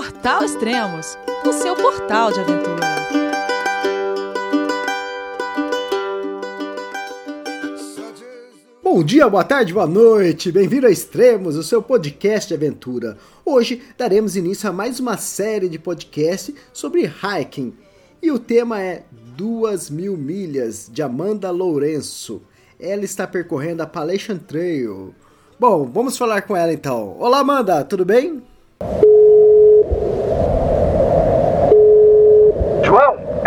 Portal Extremos, o seu portal de aventura. Bom dia, boa tarde, boa noite, bem-vindo a Extremos, o seu podcast de aventura. Hoje daremos início a mais uma série de podcast sobre hiking e o tema é Duas Mil Milhas de Amanda Lourenço. Ela está percorrendo a Appalachian Trail. Bom, vamos falar com ela então. Olá, Amanda, tudo bem?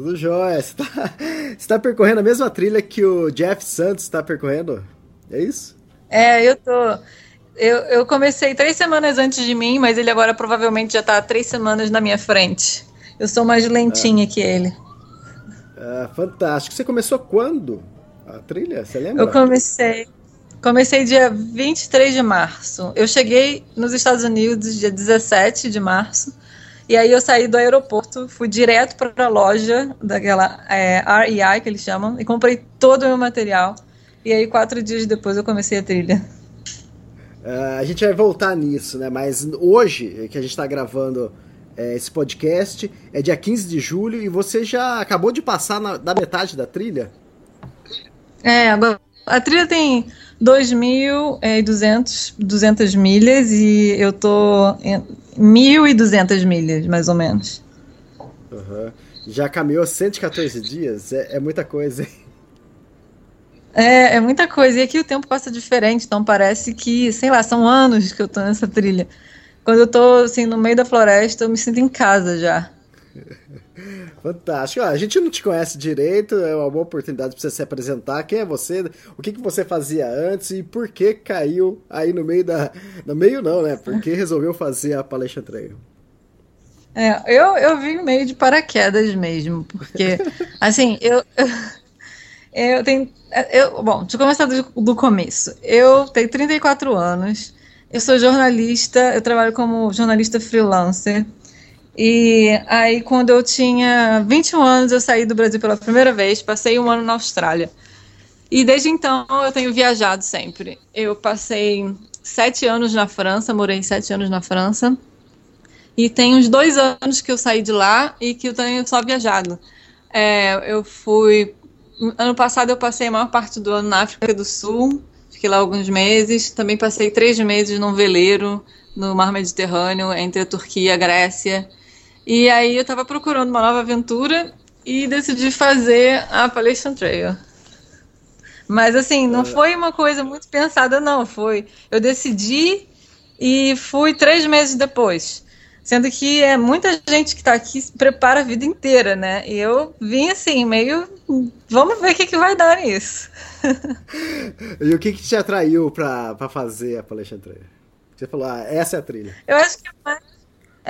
Tudo jóia. Você está tá percorrendo a mesma trilha que o Jeff Santos está percorrendo? É isso? É, eu tô. Eu, eu comecei três semanas antes de mim, mas ele agora provavelmente já está três semanas na minha frente. Eu sou mais lentinha que ele. Ah, fantástico. Você começou quando a trilha? Você lembra? Eu comecei. Comecei dia 23 de março. Eu cheguei nos Estados Unidos dia 17 de março. E aí eu saí do aeroporto, fui direto para a loja daquela é, REI que eles chamam e comprei todo o meu material. E aí quatro dias depois eu comecei a trilha. Uh, a gente vai voltar nisso, né? Mas hoje que a gente está gravando é, esse podcast é dia 15 de julho e você já acabou de passar na, da metade da trilha? É, agora a trilha tem 2.200 200 milhas e eu tô 1.200 milhas, mais ou menos. Uhum. Já caminhou 114 dias? É, é muita coisa, hein? É, é muita coisa. E aqui o tempo passa diferente, então parece que, sei lá, são anos que eu tô nessa trilha. Quando eu tô, assim, no meio da floresta, eu me sinto em casa já. Fantástico. a gente não te conhece direito, é uma boa oportunidade para você se apresentar. Quem é você? O que, que você fazia antes e por que caiu aí no meio da. No meio não, né? Por que resolveu fazer a palestra Trail? É, eu, eu vim meio de paraquedas mesmo, porque, assim, eu, eu, eu tenho. Eu, bom, deixa eu começar do, do começo. Eu tenho 34 anos, eu sou jornalista, eu trabalho como jornalista freelancer. E aí, quando eu tinha 21 anos, eu saí do Brasil pela primeira vez, passei um ano na Austrália. E desde então eu tenho viajado sempre. Eu passei sete anos na França, morei sete anos na França. E tem uns dois anos que eu saí de lá e que eu tenho só viajado. É, eu fui. Ano passado eu passei a maior parte do ano na África do Sul, fiquei lá alguns meses. Também passei três meses num veleiro no Mar Mediterrâneo, entre a Turquia e a Grécia. E aí eu tava procurando uma nova aventura e decidi fazer a Appalachian Trail. Mas assim, não é. foi uma coisa muito pensada, não. Foi. Eu decidi e fui três meses depois. Sendo que é muita gente que está aqui se prepara a vida inteira, né? E eu vim assim, meio. Vamos ver o que, que vai dar nisso. e o que, que te atraiu para fazer a Appalachian Trail? Você falou, ah, essa é a trilha. Eu acho que é mais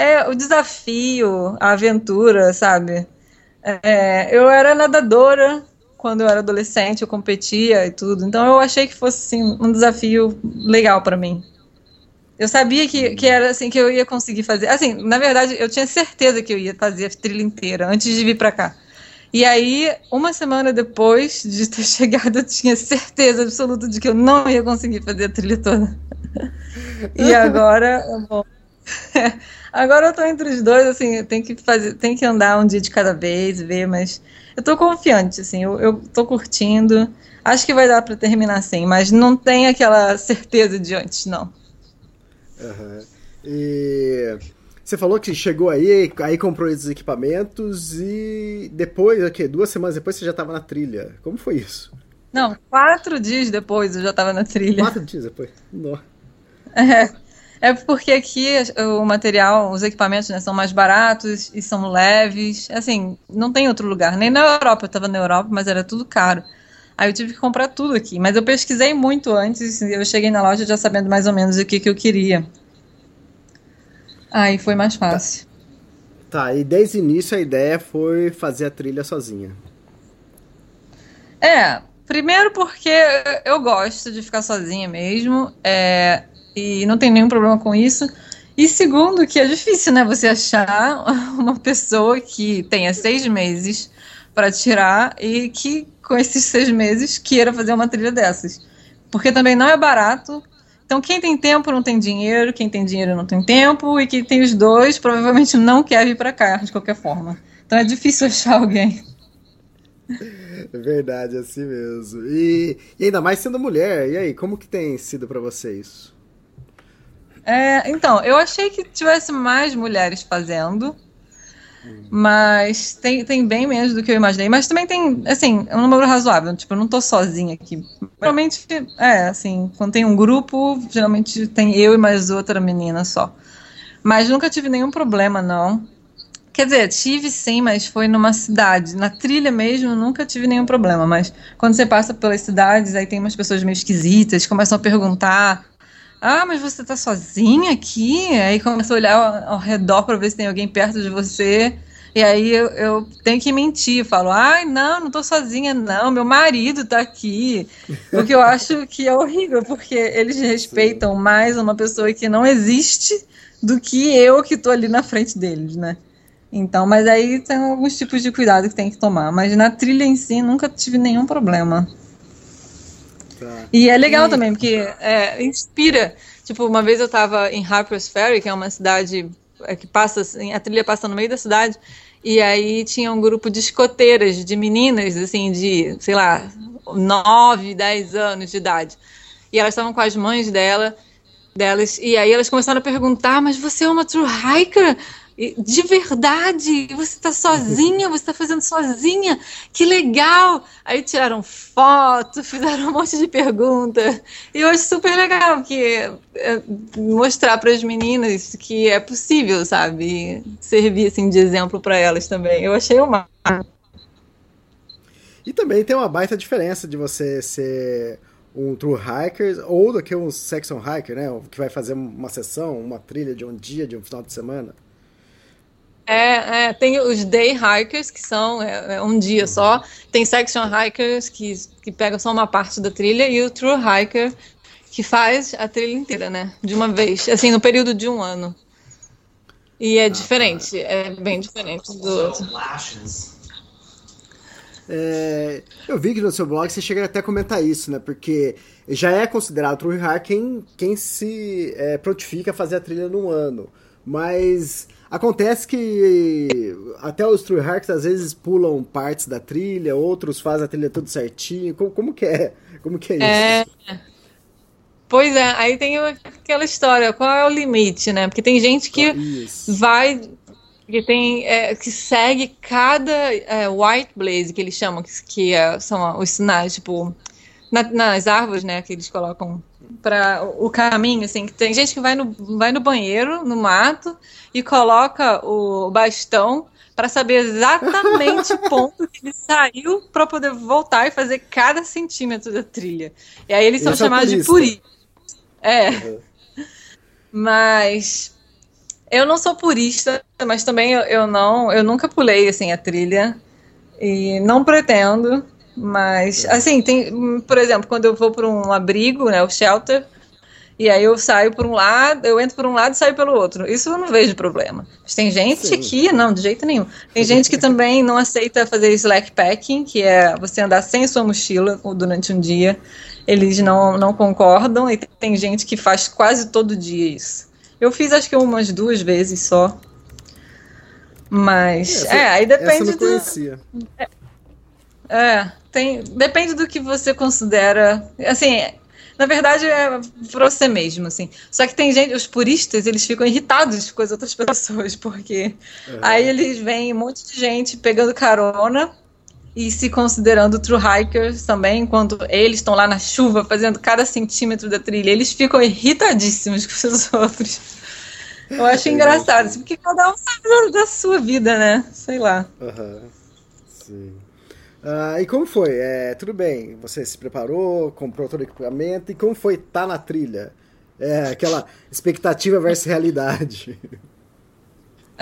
é o desafio, a aventura, sabe? É, eu era nadadora quando eu era adolescente, eu competia e tudo, então eu achei que fosse assim, um desafio legal para mim. Eu sabia que, que era assim que eu ia conseguir fazer. Assim, na verdade, eu tinha certeza que eu ia fazer a trilha inteira antes de vir para cá. E aí, uma semana depois de ter chegado, eu tinha certeza absoluta de que eu não ia conseguir fazer a trilha toda. e agora, Agora eu tô entre os dois, assim, tem que fazer, tem que andar um dia de cada vez, ver, mas eu tô confiante, assim, eu, eu tô curtindo. Acho que vai dar para terminar assim, mas não tem aquela certeza de antes, não. Uhum. E você falou que chegou aí, aí comprou esses equipamentos e depois, okay, duas semanas depois você já estava na trilha. Como foi isso? Não, quatro dias depois eu já estava na trilha. Quatro dias depois? Não. É. É porque aqui o material, os equipamentos né, são mais baratos e são leves. Assim, não tem outro lugar. Nem na Europa, eu estava na Europa, mas era tudo caro. Aí eu tive que comprar tudo aqui. Mas eu pesquisei muito antes, eu cheguei na loja já sabendo mais ou menos o que, que eu queria. Aí foi mais fácil. Tá, e desde o início a ideia foi fazer a trilha sozinha. É, primeiro porque eu gosto de ficar sozinha mesmo, é, e não tem nenhum problema com isso. E segundo, que é difícil, né, você achar uma pessoa que tenha seis meses para tirar e que com esses seis meses queira fazer uma trilha dessas. Porque também não é barato. Então, quem tem tempo não tem dinheiro, quem tem dinheiro não tem tempo, e quem tem os dois provavelmente não quer vir para cá, de qualquer forma. Então é difícil achar alguém. É verdade, é assim mesmo. E, e, ainda mais sendo mulher. E aí, como que tem sido para você isso? É, então, eu achei que tivesse mais mulheres fazendo, mas tem, tem bem menos do que eu imaginei. Mas também tem, assim, um número razoável. Tipo, eu não tô sozinha aqui. Geralmente, é, assim, quando tem um grupo, geralmente tem eu e mais outra menina só. Mas nunca tive nenhum problema, não. Quer dizer, tive sim, mas foi numa cidade. Na trilha mesmo, nunca tive nenhum problema. Mas quando você passa pelas cidades, aí tem umas pessoas meio esquisitas, começam a perguntar ah, mas você tá sozinha aqui? Aí começa a olhar ao, ao redor para ver se tem alguém perto de você. E aí eu, eu, tenho que mentir, falo, ai, não, não tô sozinha, não, meu marido tá aqui. O que eu acho que é horrível, porque eles respeitam mais uma pessoa que não existe do que eu que tô ali na frente deles, né? Então, mas aí tem alguns tipos de cuidado que tem que tomar. Mas na trilha em si, nunca tive nenhum problema. Tá. E é legal e... também, porque é, inspira. Tipo, uma vez eu estava em Harper's Ferry, que é uma cidade é, que passa, assim, a trilha passa no meio da cidade, e aí tinha um grupo de escoteiras, de meninas, assim, de, sei lá, 9, 10 anos de idade. E elas estavam com as mães dela, delas, e aí elas começaram a perguntar, mas você é uma true hiker? De verdade, você está sozinha, você está fazendo sozinha, que legal! Aí tiraram foto, fizeram um monte de perguntas. E eu acho super legal que é, mostrar para as meninas que é possível, sabe? Servir assim de exemplo para elas também. Eu achei uma. E também tem uma baita diferença de você ser um true hiker ou do que um section hiker, né? Que vai fazer uma sessão, uma trilha de um dia, de um final de semana. É, é, tem os day hikers, que são é, é, um dia só. Tem section hikers, que, que pegam só uma parte da trilha. E o true hiker, que faz a trilha inteira, né? De uma vez. Assim, no período de um ano. E é ah, diferente. Tá. É bem diferente do outro. É, eu vi que no seu blog você chega até a comentar isso, né? Porque já é considerado true hiker quem, quem se é, prontifica a fazer a trilha num ano. Mas Acontece que até os True Hikers às vezes pulam partes da trilha, outros fazem a trilha tudo certinho. Como, como que é? Como que é isso? É... Pois é, aí tem aquela história, qual é o limite, né? Porque tem gente que isso. vai que tem é, que segue cada é, white blaze que eles chamam que, que é, são os sinais tipo na, nas árvores né que eles colocam para o caminho, assim, que tem gente que vai no, vai no banheiro, no mato, e coloca o bastão para saber exatamente o ponto que ele saiu para poder voltar e fazer cada centímetro da trilha. E aí eles são Esse é chamados é de puristas. É. Uhum. Mas eu não sou purista, mas também eu, eu não, eu nunca pulei assim a trilha e não pretendo. Mas, assim, tem, por exemplo, quando eu vou para um abrigo, né, o shelter, e aí eu saio por um lado, eu entro por um lado e saio pelo outro. Isso eu não vejo problema. Mas tem gente Sim. que, não, de jeito nenhum. Tem gente que também não aceita fazer slack packing, que é você andar sem sua mochila durante um dia. Eles não, não concordam, e tem gente que faz quase todo dia isso. Eu fiz acho que umas duas vezes só. Mas, essa, é, aí depende essa eu não conhecia. do. É, é, tem, depende do que você considera. Assim, na verdade é pra você mesmo, assim. Só que tem gente, os puristas, eles ficam irritados com as outras pessoas, porque uhum. aí eles veem um monte de gente pegando carona e se considerando true hikers também, enquanto eles estão lá na chuva fazendo cada centímetro da trilha. Eles ficam irritadíssimos com os outros. Eu acho é engraçado, assim, porque cada um sabe da, da, sua vida, né? Sei lá. Uhum. Sim. Uh, e como foi? É, tudo bem, você se preparou, comprou todo o equipamento, e como foi estar tá na trilha? É, aquela expectativa versus realidade.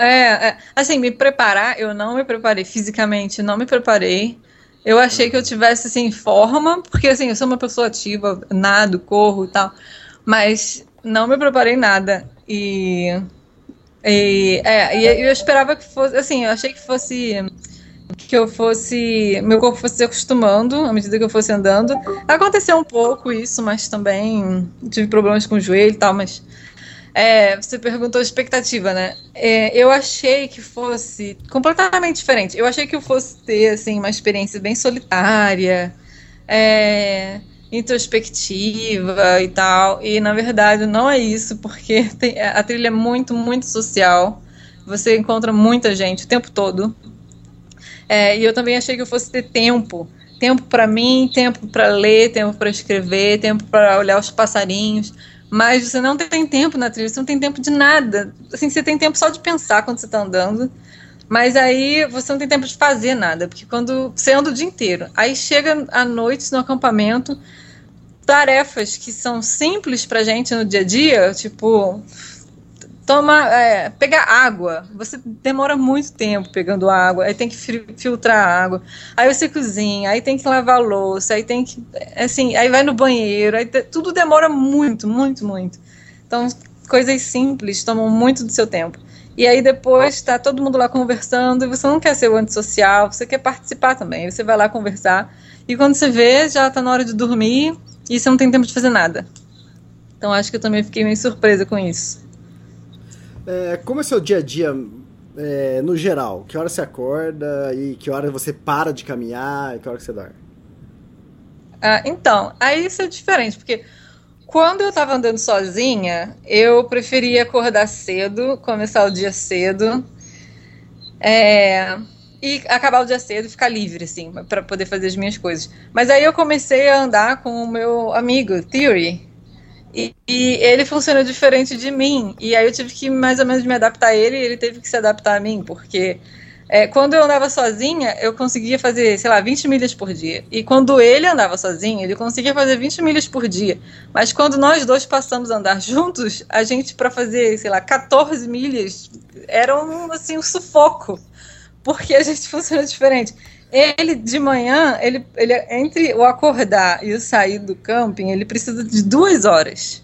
É, é, assim, me preparar, eu não me preparei fisicamente, não me preparei. Eu achei que eu tivesse, assim, forma, porque, assim, eu sou uma pessoa ativa, nado, corro e tal, mas não me preparei nada. E, e, é, e eu esperava que fosse, assim, eu achei que fosse que eu fosse. Meu corpo fosse se acostumando à medida que eu fosse andando. Aconteceu um pouco isso, mas também tive problemas com o joelho e tal, mas. É, você perguntou expectativa, né? É, eu achei que fosse completamente diferente. Eu achei que eu fosse ter assim, uma experiência bem solitária, é, introspectiva e tal. E na verdade não é isso, porque tem, a trilha é muito, muito social. Você encontra muita gente o tempo todo. É, e eu também achei que eu fosse ter tempo. Tempo para mim, tempo para ler, tempo para escrever, tempo para olhar os passarinhos. Mas você não tem tempo na trilha, você não tem tempo de nada. Assim, você tem tempo só de pensar quando você está andando. Mas aí você não tem tempo de fazer nada, porque quando você anda o dia inteiro, aí chega à noite no acampamento, tarefas que são simples pra gente no dia a dia, tipo toma, é, pegar água. Você demora muito tempo pegando água, aí tem que filtrar água. Aí você cozinha, aí tem que lavar louça, aí tem que, assim, aí vai no banheiro, aí tudo demora muito, muito, muito. Então, coisas simples tomam muito do seu tempo. E aí depois está todo mundo lá conversando e você não quer ser o antissocial, você quer participar também. Você vai lá conversar e quando você vê, já está na hora de dormir e você não tem tempo de fazer nada. Então acho que eu também fiquei meio surpresa com isso. É, como é seu dia a dia é, no geral? Que hora você acorda e que hora você para de caminhar e que hora que você dorme? Ah, então, aí isso é diferente, porque quando eu estava andando sozinha, eu preferia acordar cedo, começar o dia cedo. É, e acabar o dia cedo e ficar livre, assim, para poder fazer as minhas coisas. Mas aí eu comecei a andar com o meu amigo, Theory, e, e, ele funcionou diferente de mim. E aí eu tive que mais ou menos me adaptar a ele e ele teve que se adaptar a mim, porque é, quando eu andava sozinha, eu conseguia fazer, sei lá, 20 milhas por dia. E quando ele andava sozinho, ele conseguia fazer 20 milhas por dia. Mas quando nós dois passamos a andar juntos, a gente, para fazer, sei lá, 14 milhas, era um, assim, um sufoco. Porque a gente funciona diferente. Ele, de manhã, ele, ele entre o acordar e o sair do camping, ele precisa de duas horas.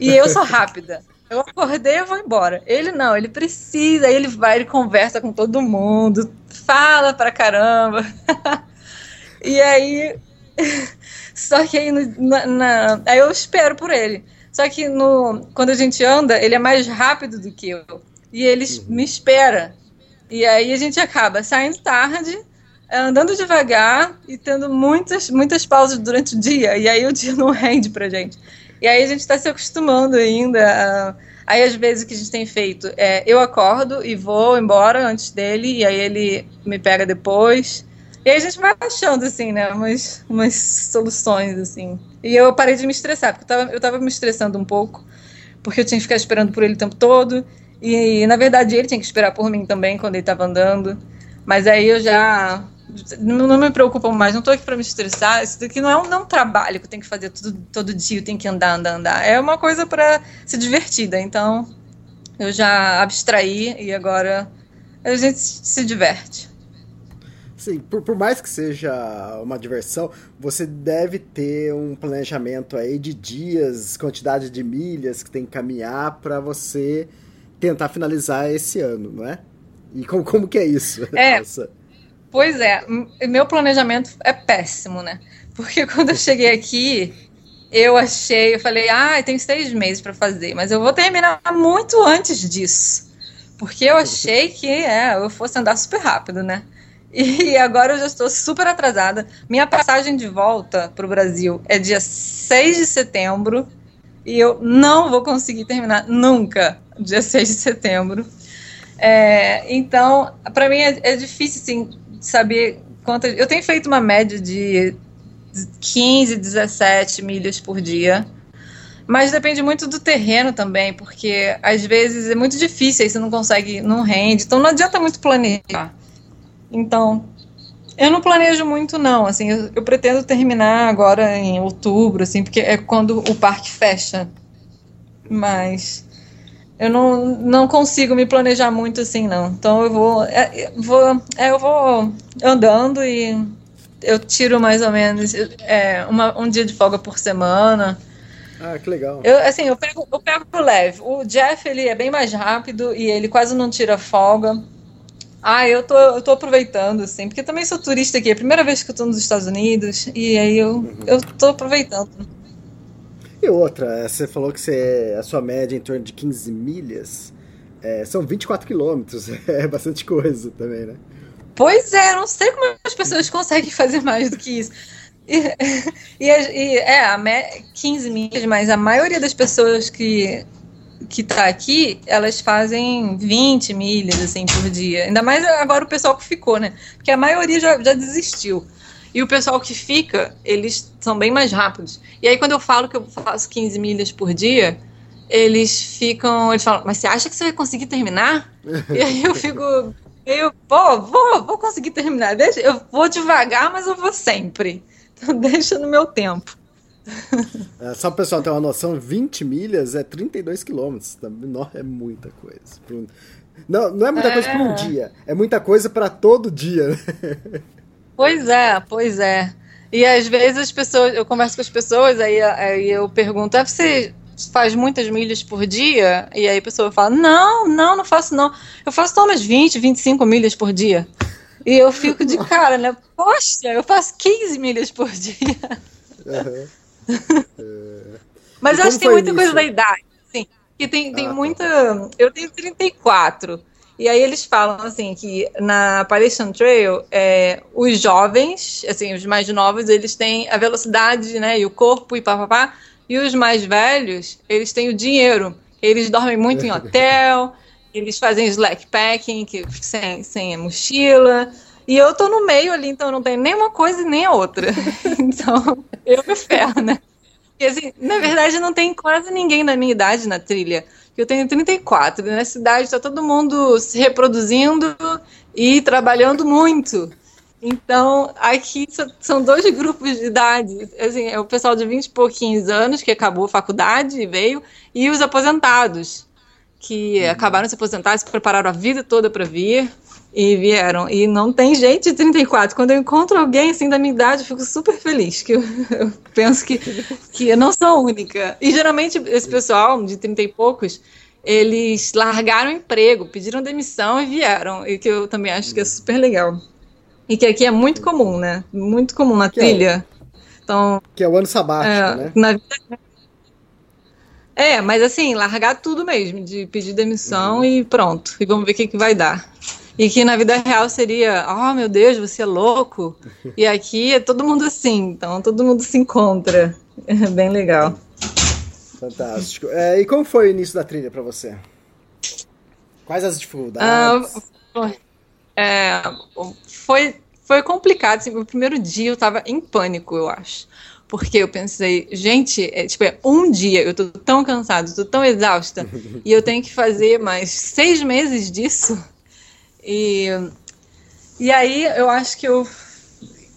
E eu sou rápida. Eu acordei e vou embora. Ele não, ele precisa, ele vai, ele conversa com todo mundo, fala pra caramba. e aí. Só que aí, na, na, aí eu espero por ele. Só que no, quando a gente anda, ele é mais rápido do que eu. E ele uhum. me espera. E aí a gente acaba saindo tarde andando devagar e tendo muitas, muitas pausas durante o dia. E aí o dia não rende pra gente. E aí a gente está se acostumando ainda. aí às vezes o que a gente tem feito é eu acordo e vou embora antes dele, e aí ele me pega depois. E aí a gente vai achando, assim, né, umas, umas soluções, assim. E eu parei de me estressar, porque eu tava, eu tava me estressando um pouco, porque eu tinha que ficar esperando por ele o tempo todo. E, na verdade, ele tinha que esperar por mim também quando ele estava andando. Mas aí eu já não, não, me preocupa mais, não estou aqui para me estressar. Isso daqui não é um, não é um trabalho que eu tenho que fazer tudo, todo dia, eu tenho que andar, andar, andar. É uma coisa para ser divertida. Então, eu já abstraí e agora a gente se diverte. Sim, por, por mais que seja uma diversão, você deve ter um planejamento aí de dias, quantidade de milhas que tem que caminhar para você tentar finalizar esse ano, não é? E como, como que é isso? É. Pois é, meu planejamento é péssimo, né? Porque quando eu cheguei aqui, eu achei, eu falei, ah, tem seis meses para fazer, mas eu vou terminar muito antes disso. Porque eu achei que é, eu fosse andar super rápido, né? E agora eu já estou super atrasada. Minha passagem de volta para o Brasil é dia 6 de setembro e eu não vou conseguir terminar nunca dia 6 de setembro. É, então, para mim é, é, difícil assim, saber quantas. Eu tenho feito uma média de 15, 17 milhas por dia. Mas depende muito do terreno também, porque às vezes é muito difícil, aí você não consegue, não rende, então não adianta muito planejar. Então, Eu não planejo muito, não. Assim, eu, eu, pretendo terminar agora em outubro, assim, porque é quando o parque fecha. Mas eu não, não consigo me planejar muito assim, não. Então eu vou, é, vou, é, eu vou andando e eu tiro mais ou menos é, uma, um dia de folga por semana. Ah, que legal. Eu, assim, eu pego, eu pego leve. O Jeff, ele é bem mais rápido e ele quase não tira folga. Ah, eu tô, eu tô aproveitando, assim, porque também sou turista aqui, é a primeira vez que eu tô nos Estados Unidos, e aí eu, uhum. eu tô aproveitando. E outra, você falou que você, a sua média é em torno de 15 milhas, é, são 24 quilômetros, é bastante coisa também, né? Pois é, não sei como as pessoas conseguem fazer mais do que isso. E, e, e é, a 15 milhas, mas a maioria das pessoas que que tá aqui, elas fazem 20 milhas, assim, por dia. Ainda mais agora o pessoal que ficou, né? Porque a maioria já, já desistiu. E o pessoal que fica, eles são bem mais rápidos. E aí, quando eu falo que eu faço 15 milhas por dia, eles ficam. Eles falam, mas você acha que você vai conseguir terminar? e aí eu fico. Eu vou, vou, vou conseguir terminar. Deixa, eu vou devagar, mas eu vou sempre. Então, deixa no meu tempo. É, só para o pessoal ter uma noção, 20 milhas é 32 quilômetros. É muita coisa. Não, não é muita é. coisa por um dia, é muita coisa para todo dia. Né? Pois é, pois é. E às vezes as pessoas, eu converso com as pessoas, aí, aí eu pergunto, ah, você faz muitas milhas por dia? E aí a pessoa fala, não, não, não faço não. Eu faço só umas 20, 25 milhas por dia. E eu fico de cara, né? Poxa, eu faço 15 milhas por dia. Uhum. Mas eu acho que tem muita isso? coisa da idade, assim, que tem, tem ah, tá. muita. Eu tenho 34. E aí eles falam assim que na Appalachian Trail, é, os jovens, assim, os mais novos, eles têm a velocidade, né, e o corpo e papapá, e os mais velhos, eles têm o dinheiro. Eles dormem muito em hotel, eles fazem slackpacking, que sem, sem mochila. E eu tô no meio ali, então não tem nem uma coisa e nem a outra. então, eu me ferro, né? Porque, assim, na verdade, não tem quase ninguém da minha idade na trilha. Eu tenho 34, e na cidade está todo mundo se reproduzindo e trabalhando muito. Então, aqui são dois grupos de idade. Assim, é o pessoal de 20 e pouquinhos anos, que acabou a faculdade e veio, e os aposentados, que uhum. acabaram de se aposentar, se prepararam a vida toda para vir e vieram. E não tem gente de 34. Quando eu encontro alguém assim da minha idade, eu fico super feliz, que eu, eu penso que, que eu não sou única. E geralmente esse pessoal de 30 e poucos, eles largaram o emprego, pediram demissão e vieram. E que eu também acho que é super legal. E que aqui é muito comum, né? Muito comum na que é trilha. É então, que é o ano sabático, é, né? Na vida é, mas assim, largar tudo mesmo, de pedir demissão uhum. e pronto. E vamos ver o que, que vai dar. E que na vida real seria, oh meu Deus, você é louco. E aqui é todo mundo assim, então todo mundo se encontra. É bem legal. Fantástico. É, e como foi o início da trilha para você? Quais as dificuldades? Ah, é, foi, foi complicado. Assim, o primeiro dia eu tava em pânico, eu acho. Porque eu pensei, gente, é, tipo, é um dia, eu tô tão cansado, tô tão exausta, e eu tenho que fazer mais seis meses disso. E, e aí eu acho que eu,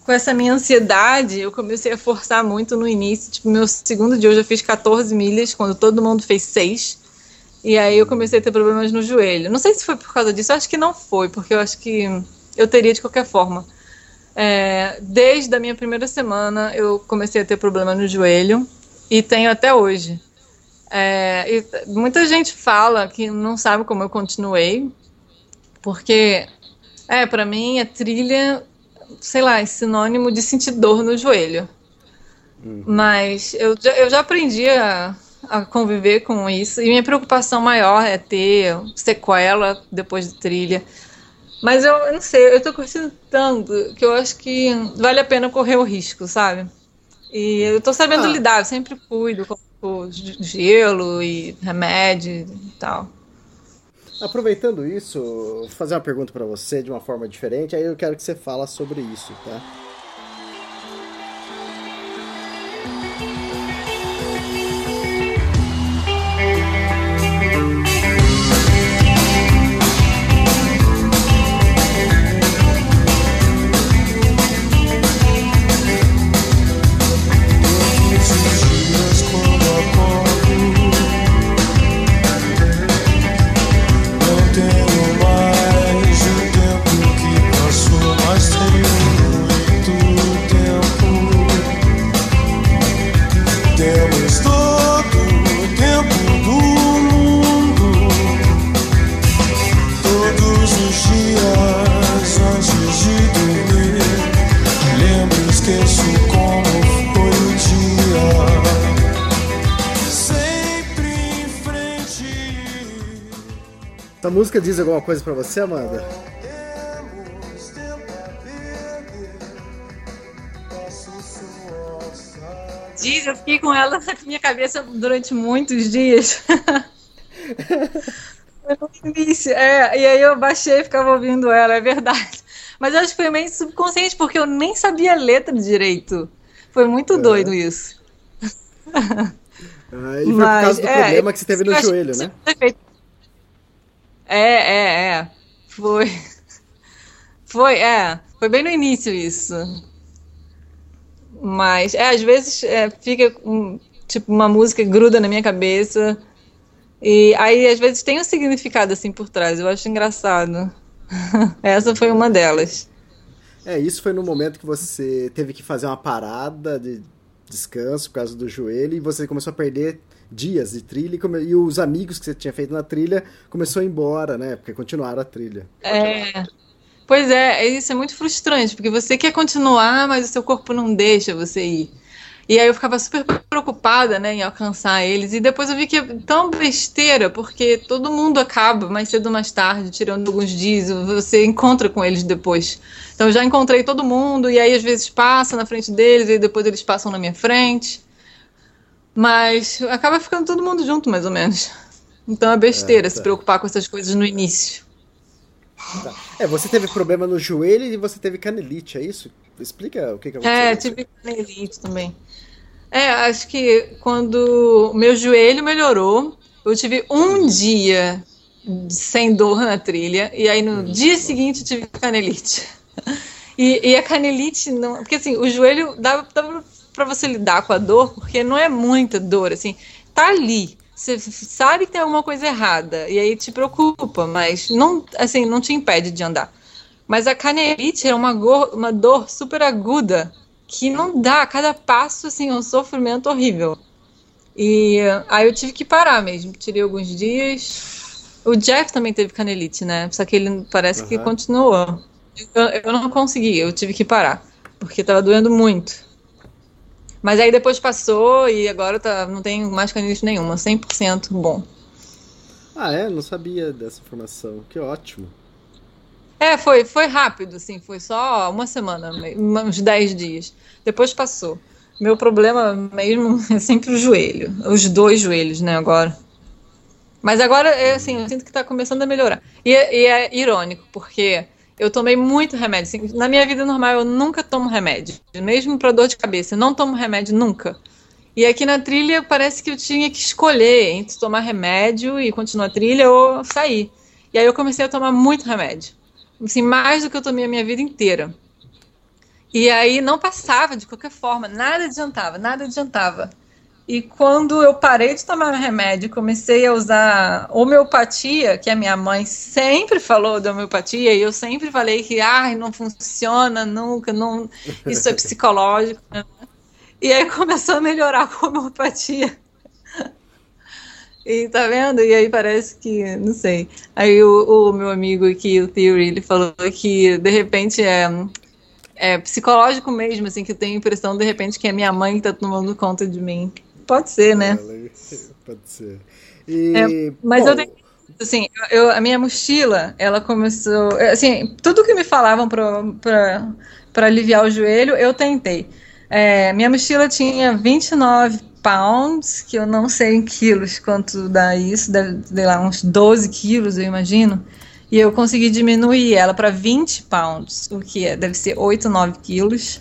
com essa minha ansiedade, eu comecei a forçar muito no início. Tipo, meu segundo dia eu já fiz 14 milhas, quando todo mundo fez 6. E aí eu comecei a ter problemas no joelho. Não sei se foi por causa disso, acho que não foi, porque eu acho que eu teria de qualquer forma. É, desde a minha primeira semana eu comecei a ter problema no joelho e tenho até hoje. É, muita gente fala que não sabe como eu continuei, porque, é, para mim, a trilha, sei lá, é sinônimo de sentir dor no joelho. Uhum. Mas eu, eu já aprendi a, a conviver com isso. E minha preocupação maior é ter sequela depois de trilha. Mas eu, eu, não sei, eu tô curtindo tanto que eu acho que vale a pena correr o risco, sabe? E eu tô sabendo ah. lidar, eu sempre cuido com gelo e remédio e tal. Aproveitando isso, vou fazer uma pergunta para você de uma forma diferente, aí eu quero que você fala sobre isso, tá? Essa música diz alguma coisa para você, Amanda? Diz, eu fiquei com ela na minha cabeça durante muitos dias. início, é, e aí eu baixei e ficava ouvindo ela, é verdade. Mas eu acho que foi meio subconsciente, porque eu nem sabia a letra direito. Foi muito é. doido isso. Ah, e foi Mas, por causa do é, problema que você teve no joelho, né? É, é, é. Foi. Foi, é. Foi bem no início isso. Mas, é, às vezes é, fica um, tipo uma música gruda na minha cabeça. E aí, às vezes, tem um significado assim por trás. Eu acho engraçado. Essa foi uma delas. É, isso foi no momento que você teve que fazer uma parada de descanso por causa do joelho e você começou a perder dias de trilha e, os amigos que você tinha feito na trilha começou a ir embora, né? Porque continuaram a trilha. É. Pois é, isso é muito frustrante, porque você quer continuar, mas o seu corpo não deixa você ir. E aí eu ficava super preocupada, né, em alcançar eles. E depois eu vi que é tão besteira, porque todo mundo acaba mais cedo ou mais tarde, tirando alguns dias, você encontra com eles depois. Então eu já encontrei todo mundo, e aí às vezes passa na frente deles, e depois eles passam na minha frente. Mas acaba ficando todo mundo junto, mais ou menos. Então é besteira é, tá. se preocupar com essas coisas no início. Tá. É, você teve problema no joelho e você teve canelite, é isso? Explica o que, que aconteceu. É, tive canelite também. É, acho que quando meu joelho melhorou, eu tive um dia sem dor na trilha, e aí no hum, dia seguinte eu tive canelite. E, e, a canelite não. Porque assim, o joelho dá, dá para você lidar com a dor, porque não é muita dor, assim, tá ali. Você sabe que tem alguma coisa errada e aí te preocupa, mas não, assim, não te impede de andar. Mas a canelite é uma, uma dor super aguda que não dá, cada passo assim, é um sofrimento horrível. E aí eu tive que parar mesmo, tirei alguns dias. O Jeff também teve canelite, né? Só que ele parece uhum. que continuou. Eu, eu não consegui, eu tive que parar, porque tava doendo muito. Mas aí depois passou e agora tá, não tem mais canelite nenhuma, 100% bom. Ah, é? Não sabia dessa informação. Que ótimo. É, foi, foi rápido, assim, foi só uma semana, uns 10 dias. Depois passou. Meu problema mesmo é sempre o joelho, os dois joelhos, né, agora. Mas agora, é assim, eu sinto que tá começando a melhorar. E, e é irônico, porque eu tomei muito remédio. Assim, na minha vida normal, eu nunca tomo remédio. Mesmo para dor de cabeça, eu não tomo remédio nunca. E aqui na trilha, parece que eu tinha que escolher entre tomar remédio e continuar a trilha ou sair. E aí eu comecei a tomar muito remédio. Assim, mais do que eu tomei a minha vida inteira. E aí não passava de qualquer forma, nada adiantava, nada adiantava. E quando eu parei de tomar remédio, comecei a usar homeopatia, que a minha mãe sempre falou da homeopatia, e eu sempre falei que ah, não funciona nunca, não, isso é psicológico. E aí começou a melhorar com a homeopatia. E tá vendo? E aí parece que, não sei. Aí o, o meu amigo aqui, o Theory, ele falou que de repente é, é psicológico mesmo, assim, que eu tenho a impressão de repente que é minha mãe que tá tomando conta de mim. Pode ser, né? Pode ser. E, é, mas bom, eu tenho, assim, eu, a minha mochila, ela começou, assim, tudo que me falavam para aliviar o joelho, eu tentei. É, minha mochila tinha 29 pounds, que eu não sei em quilos quanto dá isso, deve sei lá, uns 12 quilos, eu imagino. E eu consegui diminuir ela para 20 pounds, o que é, deve ser 8, 9 quilos.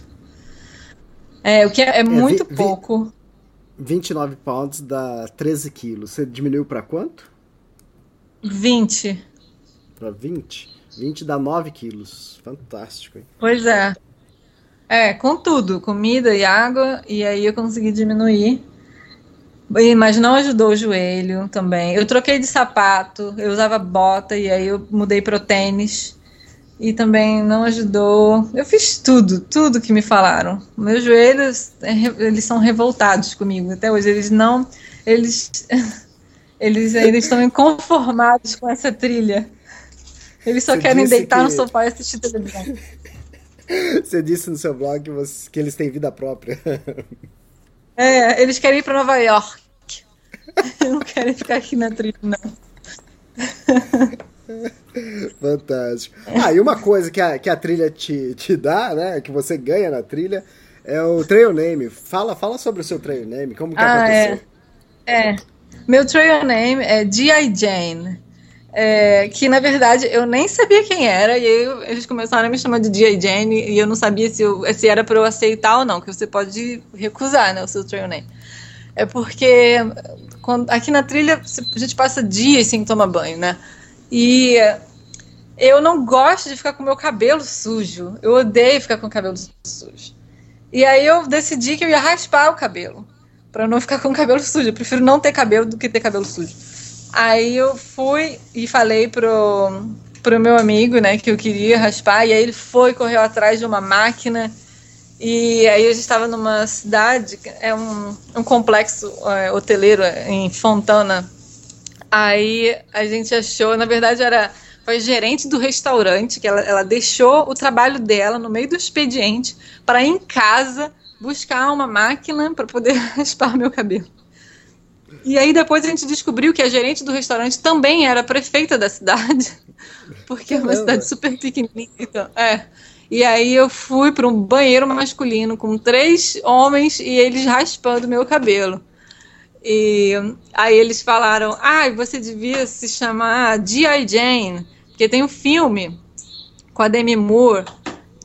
É, o que é, é muito vi, pouco. 29 pounds dá 13 quilos. Você diminuiu para quanto? 20. Para 20? 20 dá 9 quilos. Fantástico, hein? Pois é. É, com tudo, comida e água, e aí eu consegui diminuir. Mas não ajudou o joelho também. Eu troquei de sapato, eu usava bota e aí eu mudei para o tênis e também não ajudou. Eu fiz tudo, tudo que me falaram. Meus joelhos, é, eles são revoltados comigo até hoje. Eles não, eles, eles ainda estão inconformados com essa trilha. Eles só Você querem deitar que... no sofá e assistir televisão. Você disse no seu blog que, você, que eles têm vida própria. É, eles querem ir para Nova York. não querem ficar aqui na trilha, não. Fantástico. Ah, e uma coisa que a, que a trilha te, te dá, né? Que você ganha na trilha, é o trail name. Fala, fala sobre o seu trail name, como que Ah, aconteceu. É. é. Meu trail name é G.I. Jane. É, que na verdade eu nem sabia quem era, e aí eles começaram a me chamar de G.I. Jane, e eu não sabia se, eu- se era para eu aceitar ou não, que você pode recusar né, o seu trail name. É porque quando- aqui na trilha a gente passa dias sem tomar banho, né? E eu não gosto de ficar com meu cabelo sujo. Eu odeio ficar com o cabelo sujo. E aí eu decidi que eu ia raspar o cabelo. Pra não ficar com o cabelo sujo. Eu prefiro não ter cabelo do que ter cabelo sujo. Aí eu fui e falei pro, pro meu amigo, né, que eu queria raspar. E aí ele foi, correu atrás de uma máquina. E aí a gente estava numa cidade, é um, um complexo é, hoteleiro em Fontana. Aí a gente achou, na verdade era foi a gerente do restaurante que ela, ela deixou o trabalho dela no meio do expediente para ir em casa buscar uma máquina para poder raspar meu cabelo. E aí depois a gente descobriu que a gerente do restaurante também era prefeita da cidade, porque é uma Caramba. cidade super pequenininha. Então, é. E aí eu fui para um banheiro masculino com três homens e eles raspando meu cabelo. E aí eles falaram: ah, você devia se chamar G.I. Jane, porque tem um filme com a Demi Moore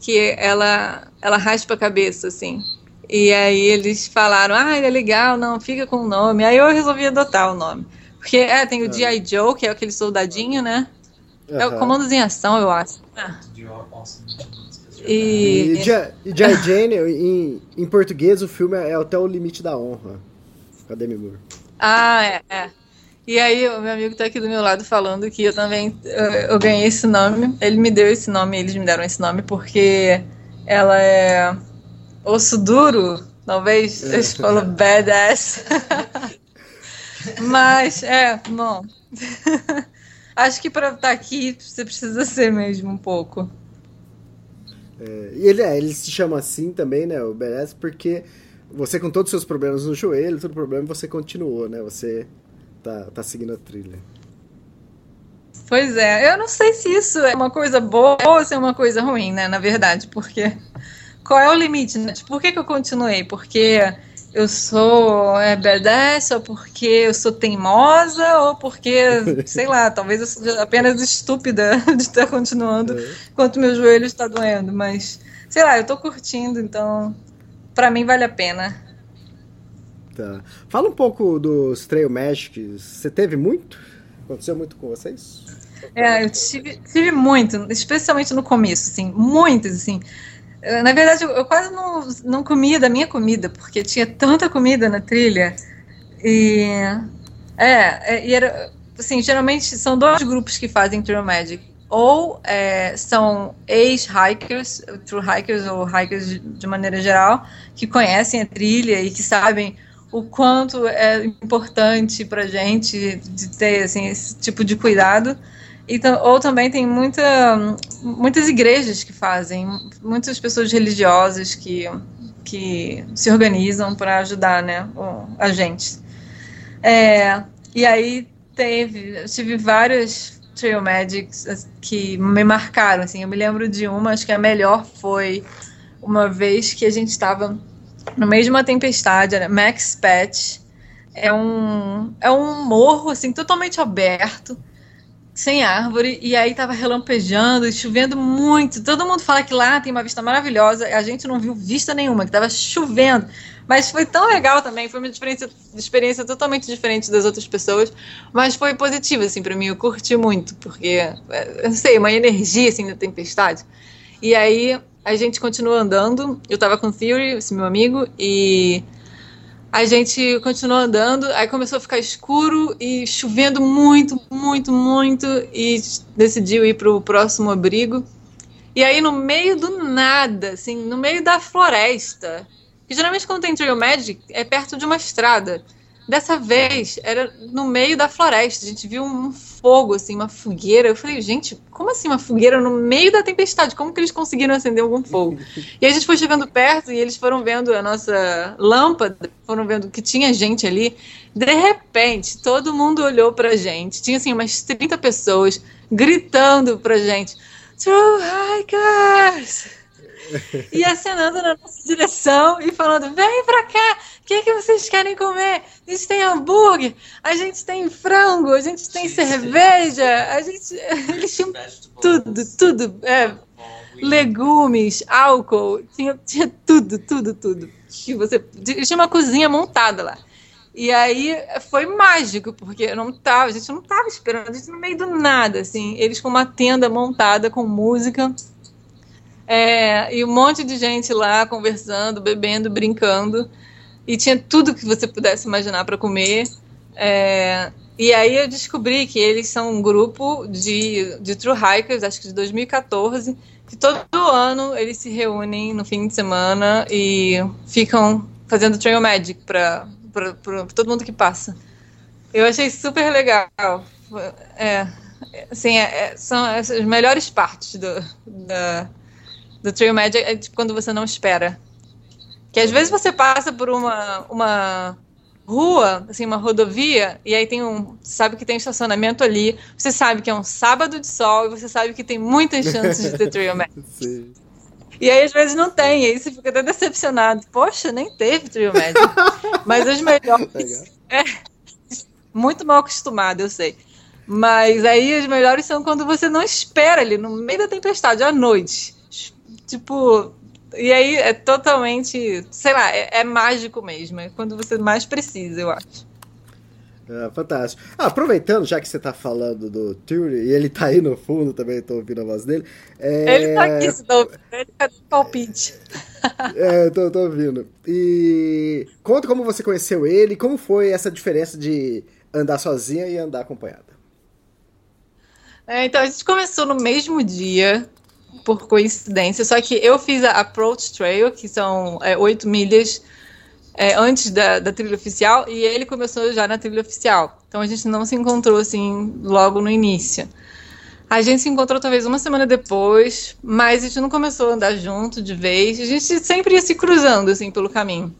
que ela, ela raspa a cabeça, assim. E aí eles falaram: ah, é legal, não, fica com o nome. Aí eu resolvi adotar o nome. Porque é, tem o G.I. Joe, que é aquele soldadinho, né? É o. Comandos em Ação, eu acho. Ah. E, E, e J. Jane, em, em português, o filme é Até o Limite da Honra. Com a Demi Moore. Ah, é, é. E aí, o meu amigo tá aqui do meu lado falando que eu também eu, eu ganhei esse nome. Ele me deu esse nome, eles me deram esse nome porque ela é osso duro, talvez eles falam badass. Mas, é, bom. Acho que para estar aqui você precisa ser mesmo um pouco. É, e ele, é, ele se chama assim também, né? O BS, porque você, com todos os seus problemas no joelho, todo problema, você continuou, né? Você tá, tá seguindo a trilha. Pois é, eu não sei se isso é uma coisa boa ou se é uma coisa ruim, né? Na verdade, porque qual é o limite? Né? Tipo, Por que, que eu continuei? Porque eu sou é, badass, ou porque eu sou teimosa, ou porque, sei lá, talvez eu seja apenas estúpida de estar continuando enquanto meu joelho está doendo. Mas, sei lá, eu tô curtindo, então pra mim vale a pena. Tá. Fala um pouco dos Trail Magics. Você teve muito? Aconteceu muito com vocês? É, eu tive, tive muito, especialmente no começo, assim, muitos, assim. Na verdade, eu, eu quase não, não comia da minha comida, porque tinha tanta comida na trilha. E. É, é, e era. Assim, geralmente são dois grupos que fazem Trail Magic. Ou é, são ex-hikers, true hikers ou hikers de, maneira geral, que conhecem a trilha e que sabem o quanto é importante pra gente de ter assim, esse tipo de cuidado. Então, ou também tem muita, muitas igrejas que fazem, muitas pessoas religiosas que, que se organizam para ajudar né, a gente. É, e aí teve, tive várias Trail Magics as- que me marcaram. Assim, eu me lembro de uma, acho que a melhor foi uma vez que a gente estava no meio de uma tempestade, era Max Patch. É um, é um morro assim, totalmente aberto sem árvore, e aí tava relampejando chovendo muito. Todo mundo fala que lá tem uma vista maravilhosa, a gente não viu vista nenhuma, que tava chovendo. Mas foi tão legal também, foi uma experiência, experiência totalmente diferente das outras pessoas, mas foi positiva, assim, pra mim, eu curti muito, porque, é, não sei, uma energia, assim, da tempestade. E aí, a gente continuou andando, eu tava com o Theory, esse meu amigo, e a gente continuou andando, aí começou a ficar escuro e chovendo muito, muito, muito, e decidiu ir pro próximo abrigo. E aí, no meio do nada, assim, no meio da floresta, que geralmente quando tem Trail Magic é perto de uma estrada. Dessa vez era no meio da floresta. A gente viu um fogo, assim, uma fogueira. Eu falei, gente, como assim uma fogueira no meio da tempestade? Como que eles conseguiram acender algum fogo? E a gente foi chegando perto e eles foram vendo a nossa lâmpada, foram vendo que tinha gente ali. De repente, todo mundo olhou pra gente. Tinha assim umas 30 pessoas gritando pra gente. True Hikers! e acenando na nossa direção e falando: vem pra cá, o que, é que vocês querem comer? A gente tem hambúrguer, a gente tem frango, a gente tem cerveja, a gente. Eles tinham tudo, tudo. É, legumes, álcool, tinha, tinha tudo, tudo, tudo. Que você, tinha uma cozinha montada lá. E aí foi mágico, porque eu não tava, a gente não tava esperando, a gente no meio do nada, assim, eles com uma tenda montada com música é, e um monte de gente lá conversando, bebendo, brincando. E tinha tudo que você pudesse imaginar para comer. É, e aí eu descobri que eles são um grupo de, de true hikers, acho que de 2014, que todo ano eles se reúnem no fim de semana e ficam fazendo trail magic para todo mundo que passa. Eu achei super legal. É, assim, é, é são as melhores partes do, da, do Trail Magic é tipo quando você não espera. Que às vezes você passa por uma, uma rua, assim, uma rodovia, e aí tem um. Você sabe que tem estacionamento ali, você sabe que é um sábado de sol e você sabe que tem muitas chances de ter Trail Magic. Sim. E aí às vezes não tem, e aí você fica até decepcionado. Poxa, nem teve Trail Magic. Mas os melhores. É, muito mal acostumado, eu sei. Mas aí os melhores são quando você não espera ali, no meio da tempestade, à noite. Tipo, e aí é totalmente, sei lá, é, é, mágico mesmo. É quando você mais precisa, eu acho. É, fantástico. Ah, aproveitando, já que você tá falando do Theory, e ele tá aí no fundo também, tô ouvindo a voz dele. É... Ele tá aqui, senão ele tá no palpite. é, tô, tô ouvindo. E conta como você conheceu ele, como foi essa diferença de andar sozinha e andar acompanhada. É, então, a gente começou no mesmo dia, por coincidência, só que eu fiz a Approach Trail, que são é, oito é, milhas é, antes da, da, trilha oficial, e ele começou já na trilha oficial. Então a gente não se encontrou assim logo no início. A gente se encontrou talvez uma semana depois, mas a gente não começou a andar junto de vez. A gente sempre ia se cruzando assim pelo caminho.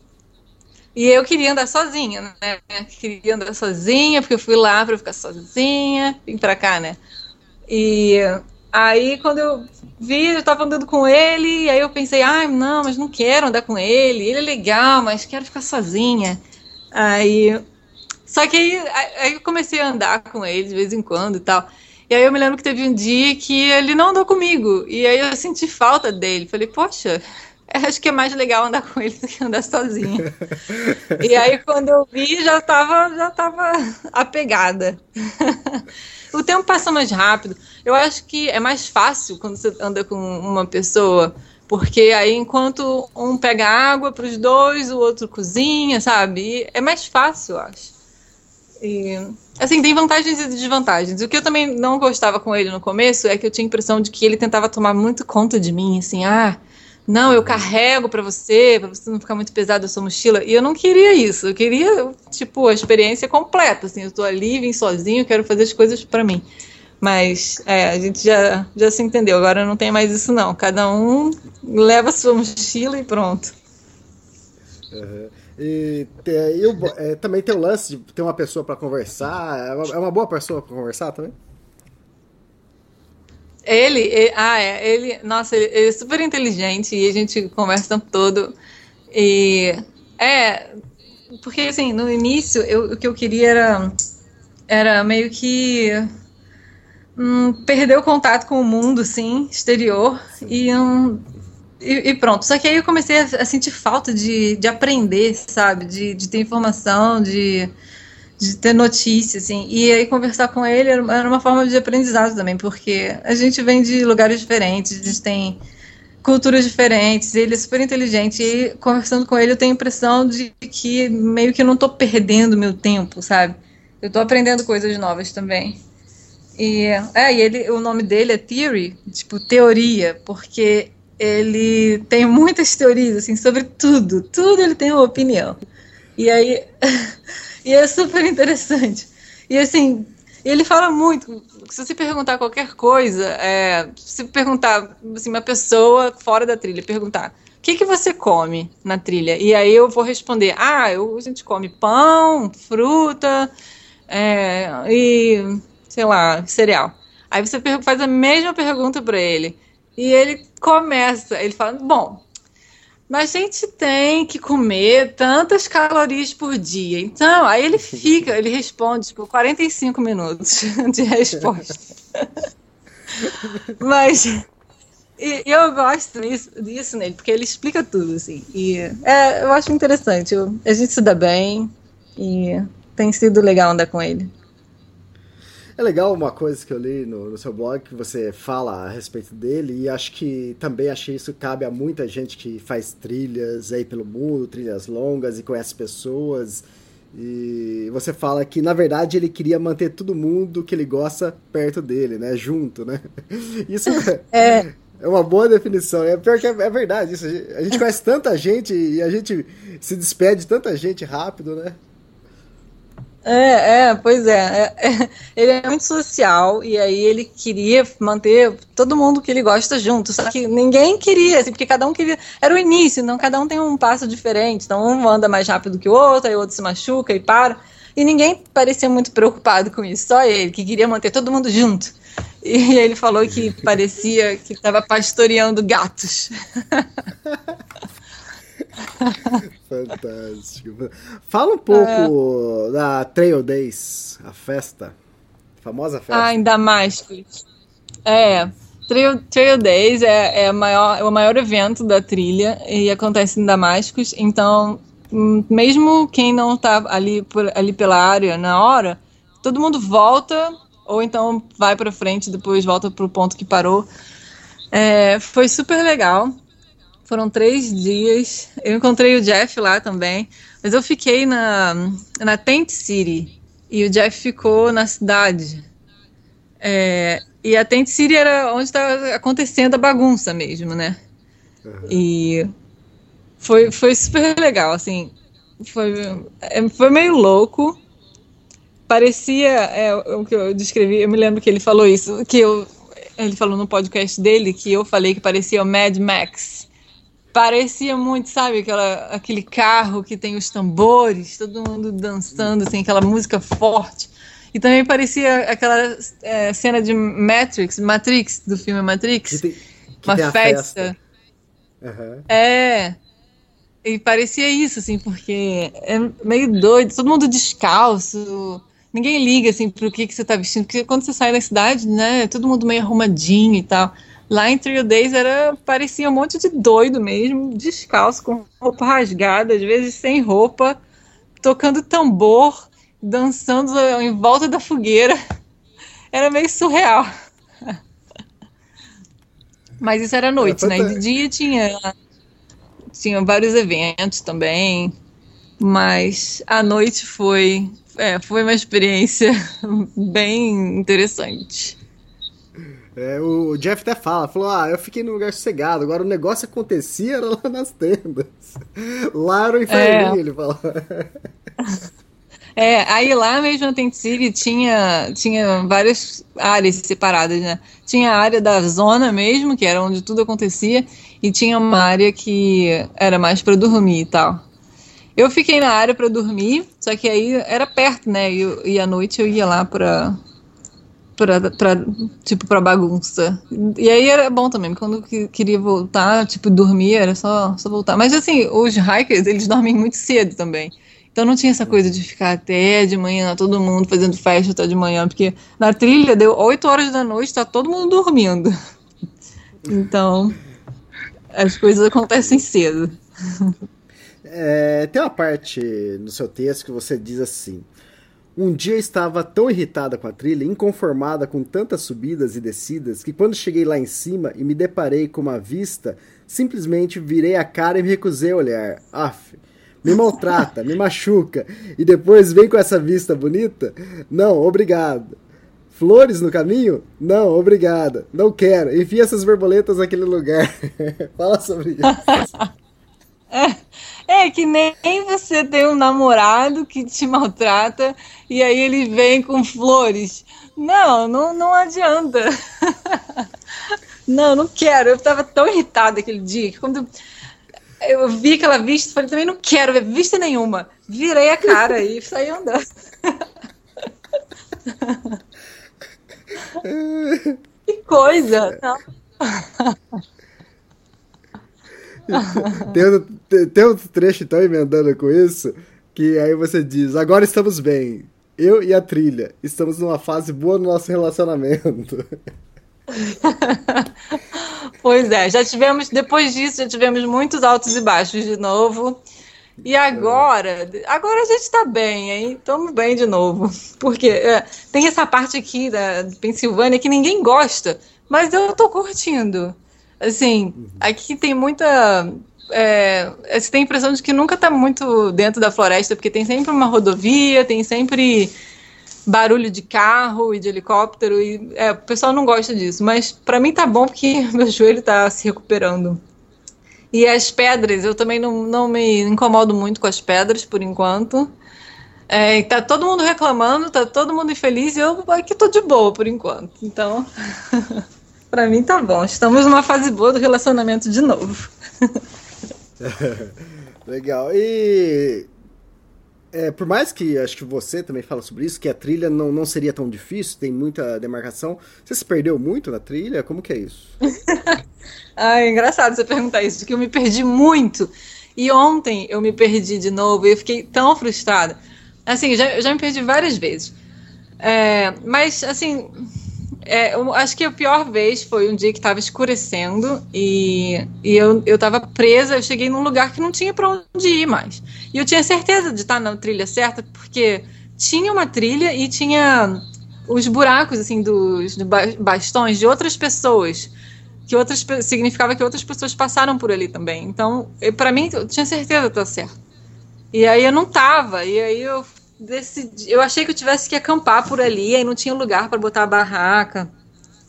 E eu queria andar sozinha, né? Queria andar sozinha, porque eu fui lá para ficar sozinha, vim para cá, né? E Aí quando eu vi, eu tava andando com ele, e aí eu pensei, ai, ah, não, mas não quero andar com ele, ele é legal, mas quero ficar sozinha. Aí. Só que aí, aí eu comecei a andar com ele de vez em quando e tal. E aí eu me lembro que teve um dia que ele não andou comigo. E aí eu senti falta dele. Falei, poxa, acho que é mais legal andar com ele do que andar sozinha. e aí quando eu vi, já tava, já tava apegada. o tempo passa mais rápido. Eu acho que é mais fácil quando você anda com uma pessoa, porque aí enquanto um pega água para os dois, o outro cozinha, sabe? E é mais fácil, eu acho. E, assim, tem vantagens e desvantagens. O que eu também não gostava com ele no começo é que eu tinha a impressão de que ele tentava tomar muito conta de mim, assim, ah, não, eu carrego para você, para você não ficar muito pesado a sua mochila. E eu não queria isso. Eu queria, tipo, a experiência completa. Assim, eu tô ali, vim sozinho, quero fazer as coisas para mim. Mas é, a gente já, já se entendeu. Agora não tem mais isso, não. Cada um leva a sua mochila e pronto. Uhum. E, e é, também tem o lance de ter uma pessoa para conversar. É uma, é uma boa pessoa para conversar também? Ele, ele, ah, é, ele, nossa, ele, ele, é super inteligente e a gente conversa o tempo todo. E é, porque assim, no início eu, o que eu queria era, era meio que hum, perder o contato com o mundo, assim, exterior e, um, e, e, pronto. Só que aí eu comecei a, a sentir falta de, de aprender, sabe, de, de ter informação, de de ter notícia, assim. E aí conversar com ele era uma forma de aprendizado também, porque a gente vem de lugares diferentes, a gente tem culturas diferentes, ele é super inteligente, e conversando com ele eu tenho a impressão de que meio que eu não estou perdendo meu tempo, sabe? Eu estou aprendendo coisas novas também. E, é, e ele, o nome dele é Theory, tipo teoria, porque ele tem muitas teorias, assim, sobre tudo, tudo ele tem uma opinião. E aí... E é super interessante. E assim, ele fala muito. Se você perguntar qualquer coisa, é, se perguntar, assim, uma pessoa fora da trilha, perguntar o que, que você come na trilha? E aí eu vou responder: ah, eu, a gente come pão, fruta é, e, sei lá, cereal. Aí você faz a mesma pergunta para ele. E ele começa, ele fala: bom, mas a gente tem que comer tantas calorias por dia. Então, aí ele fica, ele responde por 45 minutos de resposta. mas e, eu gosto disso, disso nele, porque ele explica tudo, assim. E é, eu acho interessante. Eu, a gente se dá bem e tem sido legal andar com ele. É legal uma coisa que eu li no, no, seu blog que você fala a respeito dele e acho que também achei isso cabe a muita gente que faz trilhas aí pelo mundo, trilhas longas e conhece pessoas. E você fala que na verdade ele queria manter todo mundo que ele gosta perto dele, né, junto, né? Isso é, é uma boa definição. É pior que é, é verdade isso. A gente conhece tanta gente e a gente se despede de tanta gente rápido, né? É, é, pois é. é, é. Ele é muito social e aí ele queria manter todo mundo que ele gosta junto. Só que ninguém queria, assim, porque cada um queria. Era o início, não cada um tem um passo diferente. Então um anda mais rápido que o outro, aí o outro se machuca e para. E ninguém parecia muito preocupado com isso, só ele, que queria manter todo mundo junto. E ele falou que parecia que estava pastoreando gatos. Fantástico. Fala um pouco é. da Trail Days, a festa. A famosa festa. Ah, em Damascus. É. Trail, Trail Days é, é, maior, é o maior evento da trilha e acontece em Damascus. Então, hum, mesmo quem não está ali, por, ali pela área na hora, todo mundo volta ou então vai para frente depois volta para o ponto que parou. É, foi super legal. Foram três dias. Eu encontrei o Jeff lá também, mas eu fiquei na, na Tent City e o Jeff ficou na cidade. É, e a Tent City era onde estava acontecendo a bagunça mesmo, né? Uhum. E foi, foi super legal, assim. Foi, é, foi meio louco, parecia é, o que eu descrevi, eu me lembro que ele falou isso, que eu, ele falou no podcast dele que eu falei que parecia o Mad Max. Parecia muito, sabe, aquela, aquele carro que tem os tambores, todo mundo dançando, assim, aquela música forte. E também parecia aquela é, cena de Matrix, Matrix, do filme Matrix. Que tem, que uma festa. festa. Uhum. É. E parecia isso, assim, porque é meio doido, todo mundo descalço, ninguém liga assim pro que, que você tá vestindo, porque quando você sai da cidade, né, todo mundo meio arrumadinho e tal. Lá em Trio Days era, parecia um monte de doido mesmo, descalço, com roupa rasgada, às vezes sem roupa, tocando tambor, dançando em volta da fogueira. Era meio surreal. Mas isso era à noite, né? E de dia tinha, tinha vários eventos também. Mas a noite foi é, foi uma experiência bem interessante. É, o Jeff até fala, falou, ah, eu fiquei num lugar sossegado, agora o negócio acontecia era lá nas tendas. Lá era o inferno, é. ele fala. É, aí lá mesmo na Tent City tinha, tinha várias áreas separadas, né? Tinha a área da zona mesmo, que era onde tudo acontecia, e tinha uma área que era mais para dormir e tal. Eu fiquei na área para dormir, só que aí era perto, né? E, e à noite eu ia lá para pra, pra, tipo, pra bagunça. E aí era bom também, quando queria voltar, tipo, dormir, era só, só voltar. Mas assim, os hikers, eles dormem muito cedo também. Então não tinha essa coisa de ficar até de manhã, todo mundo fazendo festa até de manhã, porque na trilha deu 8 horas da noite, tá todo mundo dormindo. Então, as coisas acontecem cedo. É, tem uma parte no seu texto que você diz assim: Um dia eu estava tão irritada com a trilha, inconformada com tantas subidas e descidas, que quando cheguei lá em cima e me deparei com uma vista, simplesmente virei a cara e me recusei a olhar. Aff, me maltrata, me machuca, e depois vem com essa vista bonita? Não, obrigado. Flores no caminho? Não, obrigada. Não quero. Enfia essas borboletas naquele lugar. Fala sobre isso. É, que nem você tem um namorado que te maltrata e aí ele vem com flores. Não, não, não adianta. Não, não quero. Eu estava tão irritada aquele dia que quando eu vi aquela vista, falei, também não quero ver vista nenhuma. Virei a cara e saí andando. que coisa! Não. tem, tem outro trecho então emendando com isso, que aí você diz, agora estamos bem. Eu e a trilha. Estamos numa fase boa no nosso relacionamento. pois é, já tivemos, depois disso, já tivemos muitos altos e baixos de novo. E agora, agora a gente está bem, hein? Estamos bem de novo. Porque é, tem essa parte aqui da Pensilvânia que ninguém gosta, mas eu tô curtindo. Assim, aqui tem muita. É, você tem a impressão de que nunca está muito dentro da floresta, porque tem sempre uma rodovia, tem sempre barulho de carro e de helicóptero e é, o pessoal não gosta disso, mas para mim tá bom porque meu joelho tá se recuperando. E as pedras, eu também não, não me incomodo muito com as pedras por enquanto. É, tá todo mundo reclamando, tá todo mundo infeliz e eu aqui tô de boa por enquanto. Então, para mim tá bom. Estamos numa fase boa do relacionamento de novo. Legal. E é, por mais que acho que você também fala sobre isso, que a trilha não, não seria tão difícil, tem muita demarcação. Você se perdeu muito na trilha? Como que é isso? ah, é engraçado você perguntar isso, porque eu me perdi muito. E ontem eu me perdi de novo e eu fiquei tão frustrada. Assim, já, eu já me perdi várias vezes. É, mas, assim, é, eu acho que a pior vez foi um dia que estava escurecendo e, e eu, eu tava presa. Eu cheguei num lugar que não tinha para onde ir mais. E eu tinha certeza de estar na trilha certa, porque tinha uma trilha e tinha os buracos assim dos, dos bastões de outras pessoas que outras significava que outras pessoas passaram por ali também. Então, para mim, eu tinha certeza de estar certo. E aí eu não tava. E aí eu decidi, eu achei que eu tivesse que acampar por ali, aí não tinha lugar para botar a barraca.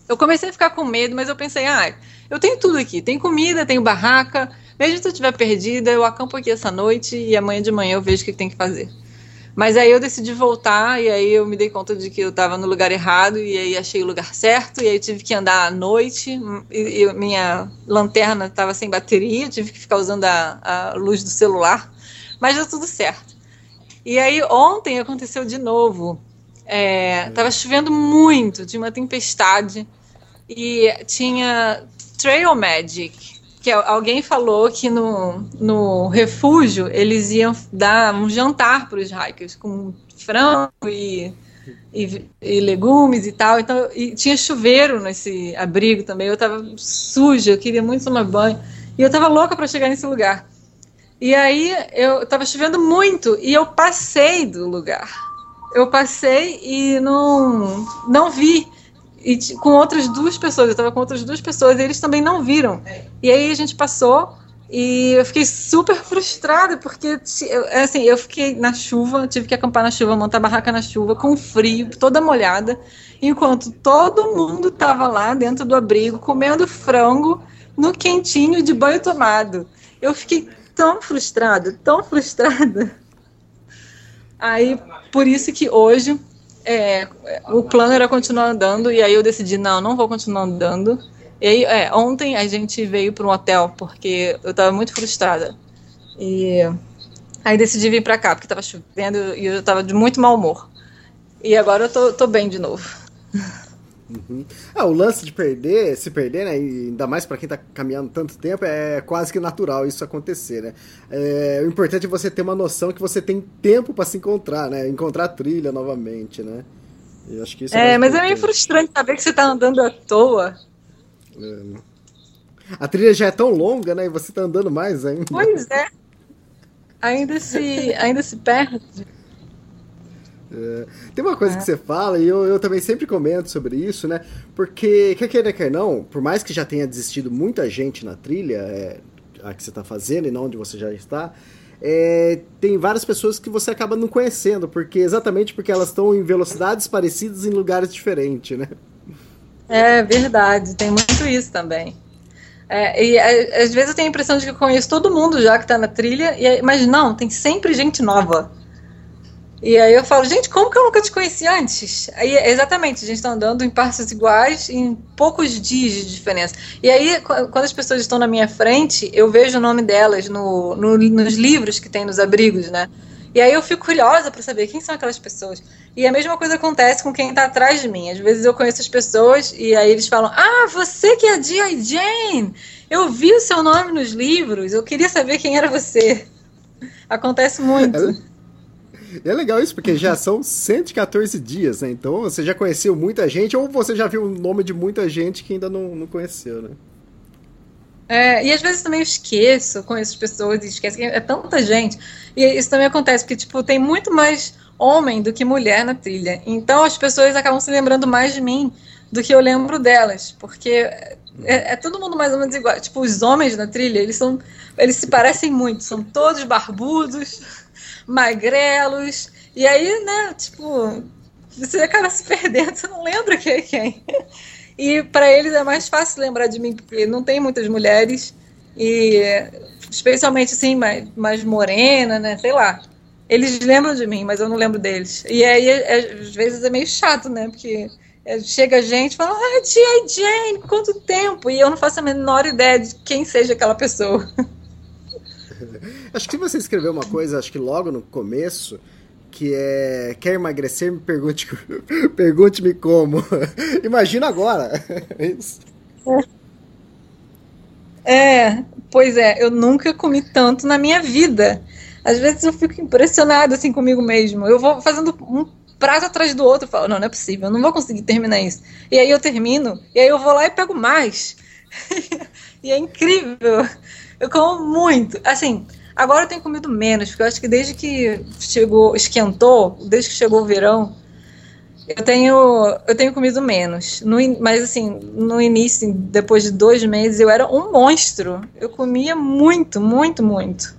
Eu comecei a ficar com medo, mas eu pensei, ah, eu tenho tudo aqui, tem comida, tenho barraca, mesmo se eu estiver perdida, eu acampo aqui essa noite e amanhã de manhã eu vejo o que tem que fazer. Mas aí eu decidi voltar e aí eu me dei conta de que eu estava no lugar errado e aí achei o lugar certo e aí tive que andar à noite e, e minha lanterna estava sem bateria, tive que ficar usando a, a luz do celular, mas deu tudo certo. E aí ontem aconteceu de novo. É, tava chovendo muito, tinha uma tempestade e tinha Trail Magic, que alguém falou que no, no refúgio eles iam dar um jantar para os hikers com frango e, e, e, legumes e tal. Então, e tinha chuveiro nesse abrigo também. Eu estava suja, eu queria muito tomar banho. E eu estava louca para chegar nesse lugar. E aí eu estava chovendo muito e eu passei do lugar. Eu passei e não, não vi. E com outras duas pessoas, eu estava com outras duas pessoas e eles também não viram. E aí a gente passou e eu fiquei super frustrada porque assim, eu fiquei na chuva, tive que acampar na chuva, montar barraca na chuva, com frio, toda molhada, enquanto todo mundo estava lá dentro do abrigo comendo frango no quentinho de banho tomado. Eu fiquei tão frustrada, tão frustrada. Aí, por isso que hoje é, o plano era continuar andando, e aí eu decidi, não, não vou continuar andando. E aí, é, ontem a gente veio para um hotel, porque eu estava muito frustrada. E aí decidi vir para cá, porque estava chovendo e eu estava de muito mau humor. E agora eu tô, tô bem de novo. Uhum. Ah, o lance de perder, se perder, né, ainda mais para quem tá caminhando tanto tempo, é quase que natural isso acontecer, né? É, o importante é você ter uma noção que você tem tempo para se encontrar, né? Encontrar a trilha novamente, né? Eu acho que isso é, é mas é meio frustrante saber que você tá andando à toa. É. A trilha já é tão longa, né? E você tá andando mais ainda. Pois é. Ainda se, ainda se perde. É, tem uma coisa é. que você fala, e eu, eu também sempre comento sobre isso, né? Porque, quer queira, quer não, por mais que já tenha desistido muita gente na trilha, é, a que você está fazendo e não onde você já está, é, tem várias pessoas que você acaba não conhecendo, porque exatamente porque elas estão em velocidades parecidas em lugares diferentes, né? É verdade, tem muito isso também. É, e é, às vezes eu tenho a impressão de que eu conheço todo mundo já que tá na trilha, e, mas não, tem sempre gente nova. E aí eu falo, gente, como que eu nunca te conheci antes? Aí, exatamente, a gente está andando em passos iguais em poucos dias de diferença. E aí, quando as pessoas estão na minha frente, eu vejo o nome delas no, no nos livros que tem nos abrigos, né? E aí eu fico curiosa para saber quem são aquelas pessoas. E a mesma coisa acontece com quem está atrás de mim. Às vezes eu conheço as pessoas e aí eles falam: Ah, você que é a G.I. Jane! Eu vi o seu nome nos livros, eu queria saber quem era você. Acontece muito. É, é legal isso, porque já são 114 dias, né? Então você já conheceu muita gente, ou você já viu o nome de muita gente que ainda não, não conheceu, né? É, e às vezes também eu esqueço, conheço pessoas e esqueço que é tanta gente. E isso também acontece, porque, tipo, tem muito mais homem do que mulher na trilha. Então as pessoas acabam se lembrando mais de mim do que eu lembro delas. Porque é, é todo mundo mais ou menos igual. Tipo, os homens na trilha, eles são. Eles se parecem muito, são todos barbudos, magrelos. E aí, né, tipo, você acaba se perdendo, você não lembra quem é quem. E para eles é mais fácil lembrar de mim, porque não tem muitas mulheres, e especialmente assim, mais, mais morena, né? Sei lá. Eles lembram de mim, mas eu não lembro deles. E aí, é, às vezes, é meio chato, né? Porque é, chega gente e fala, ah, Tia Jane, quanto tempo? E eu não faço a menor ideia de quem seja aquela pessoa. Acho que você escreveu uma coisa, acho que logo no começo, que é quer emagrecer, me pergunte, pergunte-me como. Imagina agora. Isso. É, pois é, eu nunca comi tanto na minha vida. Às vezes eu fico impressionada assim comigo mesmo. Eu vou fazendo um prato atrás do outro, falo, não, não é possível, eu não vou conseguir terminar isso. E aí eu termino, e aí eu vou lá e pego mais. e é incrível. Eu como muito. Assim, Agora eu tenho comido menos, porque eu acho que desde que chegou, esquentou, desde que chegou o verão, eu tenho, eu tenho comido menos. No, mas assim, no início, depois de dois meses, eu era um monstro. Eu comia muito, muito, muito.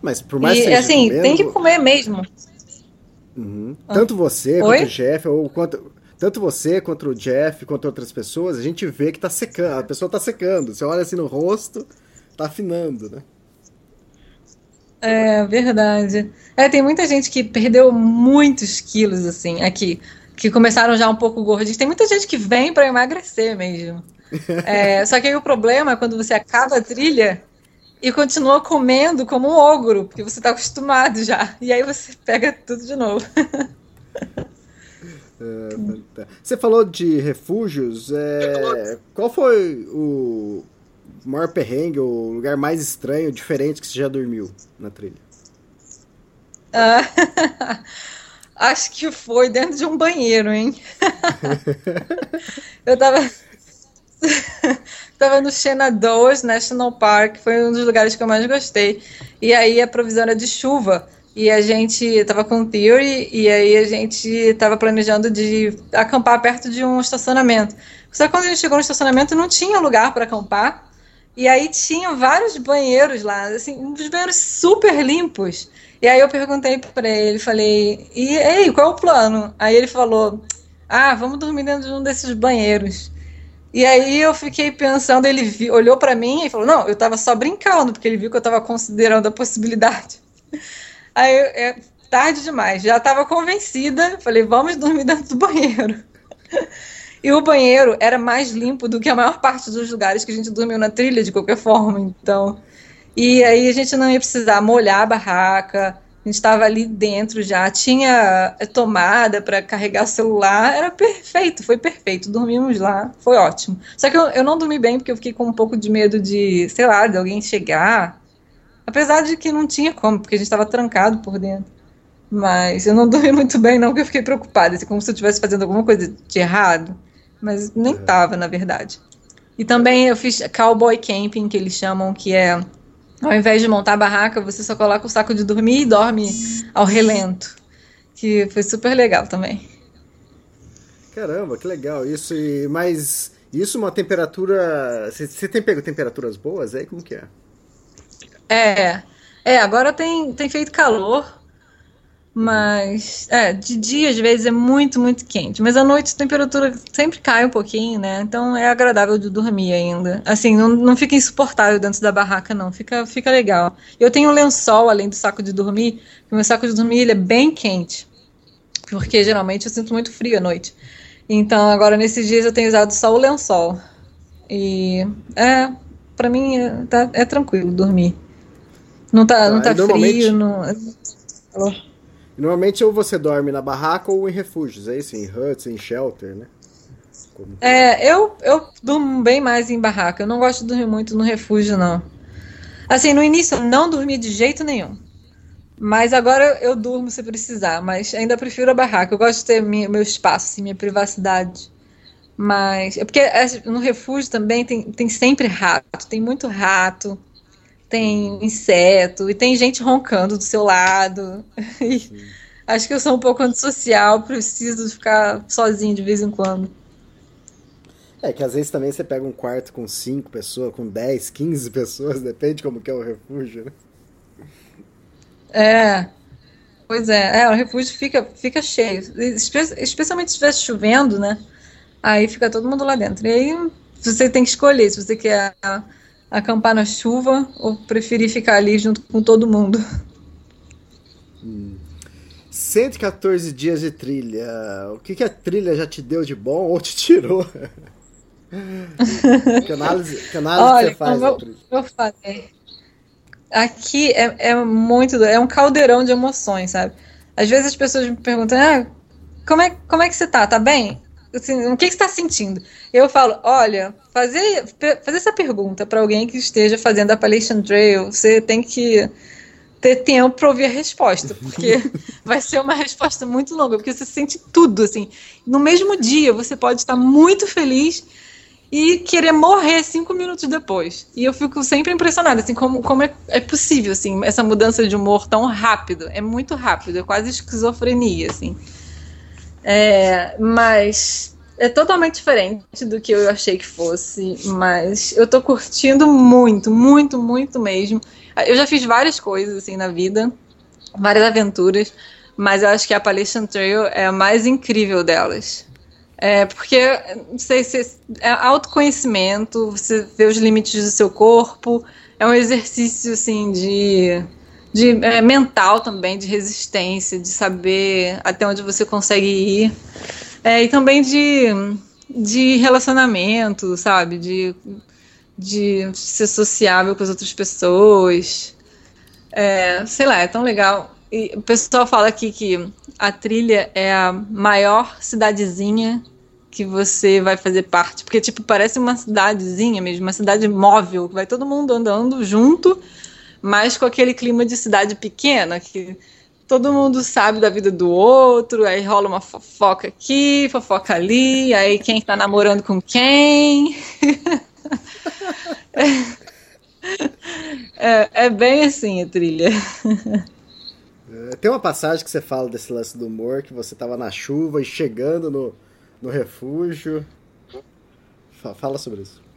Mas por mais e, que assim, comendo... tem que comer mesmo. Uhum. Tanto você Oi? quanto o Jeff, ou quanto, tanto você quanto o Jeff, quanto outras pessoas, a gente vê que tá secando, a pessoa tá secando. Você olha assim no rosto, tá afinando, né? É verdade. É, tem muita gente que perdeu muitos quilos, assim, aqui, que começaram já um pouco gordinhos. Tem muita gente que vem para emagrecer mesmo. É, só que aí o problema é quando você acaba a trilha e continua comendo como um ogro, porque você está acostumado já. E aí você pega tudo de novo. É, tá. você falou de refúgios. É, qual foi o, maior perrengue, o lugar mais estranho, diferente que você já dormiu na trilha? Ah, acho que foi dentro de um banheiro, hein? eu tava. tava no Shenandoah National Park, foi um dos lugares que eu mais gostei. E aí a provisão era de chuva. E a gente tava com Theory e aí a gente tava planejando de acampar perto de um estacionamento. Só que quando a gente chegou no estacionamento não tinha lugar para acampar. E aí tinha vários banheiros lá, assim, uns banheiros super limpos. E aí eu perguntei para ele, falei, e ei, qual é o plano? Aí ele falou, ah, vamos dormir dentro de um desses banheiros. E aí eu fiquei pensando, ele vi, olhou para mim e falou, não, eu tava só brincando, porque ele viu que eu tava considerando a possibilidade. Aí, é tarde demais, já tava convencida, falei, vamos dormir dentro do banheiro. E o banheiro era mais limpo do que a maior parte dos lugares que a gente dormiu na trilha, de qualquer forma. Então. E aí a gente não ia precisar molhar a barraca, a gente estava ali dentro já, tinha tomada para carregar celular, era perfeito, foi perfeito. Dormimos lá, foi ótimo. Só que eu, eu não dormi bem porque eu fiquei com um pouco de medo de, sei lá, de alguém chegar. Apesar de que não tinha como, porque a gente estava trancado por dentro. Mas eu não dormi muito bem, não, porque eu fiquei preocupada, assim, como se eu estivesse fazendo alguma coisa de errado mas nem é. tava, na verdade. E também eu fiz cowboy camping, que eles chamam, que é ao invés de montar a barraca, você só coloca o saco de dormir e dorme ao relento. Que foi super legal também. Caramba, que legal. Isso, e, mas isso uma temperatura. Você tem pego temperaturas boas aí? Como que é? É. É, agora tem, tem feito calor, Mas, é, de dia às vezes é muito, muito quente. Mas à noite a temperatura sempre cai um pouquinho, né? Então é agradável de dormir ainda. Assim, não, não fica insuportável dentro da barraca, não. Fica, fica legal. Eu tenho um lençol além do saco de dormir. O meu saco de dormir ele é bem quente. Porque geralmente eu sinto muito frio à noite. Então agora nesses dias eu tenho usado só o lençol. E é, pra mim é, tá, é tranquilo dormir. Não tá, não tá frio, não. Normalmente ou você dorme na barraca ou em refúgios, é isso? Em huts, em shelter, né? Como... É, eu, eu durmo bem mais em barraca. Eu não gosto de dormir muito no refúgio, não. Assim, no início eu não dormi de jeito nenhum. Mas agora eu durmo se precisar. Mas ainda prefiro a barraca. Eu gosto de ter minha, meu espaço, assim, minha privacidade. Mas. É porque é, no refúgio também tem, tem sempre rato. Tem muito rato tem inseto e tem gente roncando do seu lado. acho que eu sou um pouco antissocial, preciso ficar sozinho de vez em quando. É que às vezes também você pega um quarto com 5 pessoas, com 10, 15 pessoas, depende como que é o refúgio, né? É. Pois é, é, o refúgio fica, fica cheio. Especialmente se estiver chovendo, né? Aí fica todo mundo lá dentro. E aí você tem que escolher se você quer acampar na chuva ou preferir ficar ali junto com todo mundo? Hum. 114 dias de trilha. O que, que a trilha já te deu de bom ou te tirou? que análise, que análise Olha, você faz? Como eu, eu falei, aqui é, é muito. É um caldeirão de emoções, sabe? Às vezes as pessoas me perguntam: ah, como, é, como é que você tá? Tá bem? Assim, o que, que você está sentindo? Eu falo, olha, fazer, fazer essa pergunta para alguém que esteja fazendo a Appalachian Trail, você tem que ter tempo para ouvir a resposta, porque vai ser uma resposta muito longa, porque você sente tudo, assim. No mesmo dia, você pode estar muito feliz e querer morrer cinco minutos depois. E eu fico sempre impressionada, assim, como, como é, é possível, assim, essa mudança de humor tão rápido. É muito rápido, é quase esquizofrenia, assim. É, mas é totalmente diferente do que eu achei que fosse, mas eu tô curtindo muito, muito, muito mesmo. Eu já fiz várias coisas assim na vida, várias aventuras, mas eu acho que a Appalachian Trail é a mais incrível delas. É, porque, não sei se é autoconhecimento, você vê os limites do seu corpo, é um exercício assim de de é, mental também, de resistência, de saber até onde você consegue ir. É, e também de, de relacionamento, sabe? De, de ser sociável com as outras pessoas. É, sei lá, é tão legal. E o pessoal fala aqui que a trilha é a maior cidadezinha que você vai fazer parte, porque tipo parece uma cidadezinha mesmo, uma cidade móvel, vai todo mundo andando junto mas com aquele clima de cidade pequena, que todo mundo sabe da vida do outro, aí rola uma fofoca aqui, fofoca ali, aí quem está namorando com quem. é, é, bem assim a trilha. É, tem uma passagem que você fala desse lance do humor, que você estava na chuva e chegando no, no refúgio. Fala sobre isso.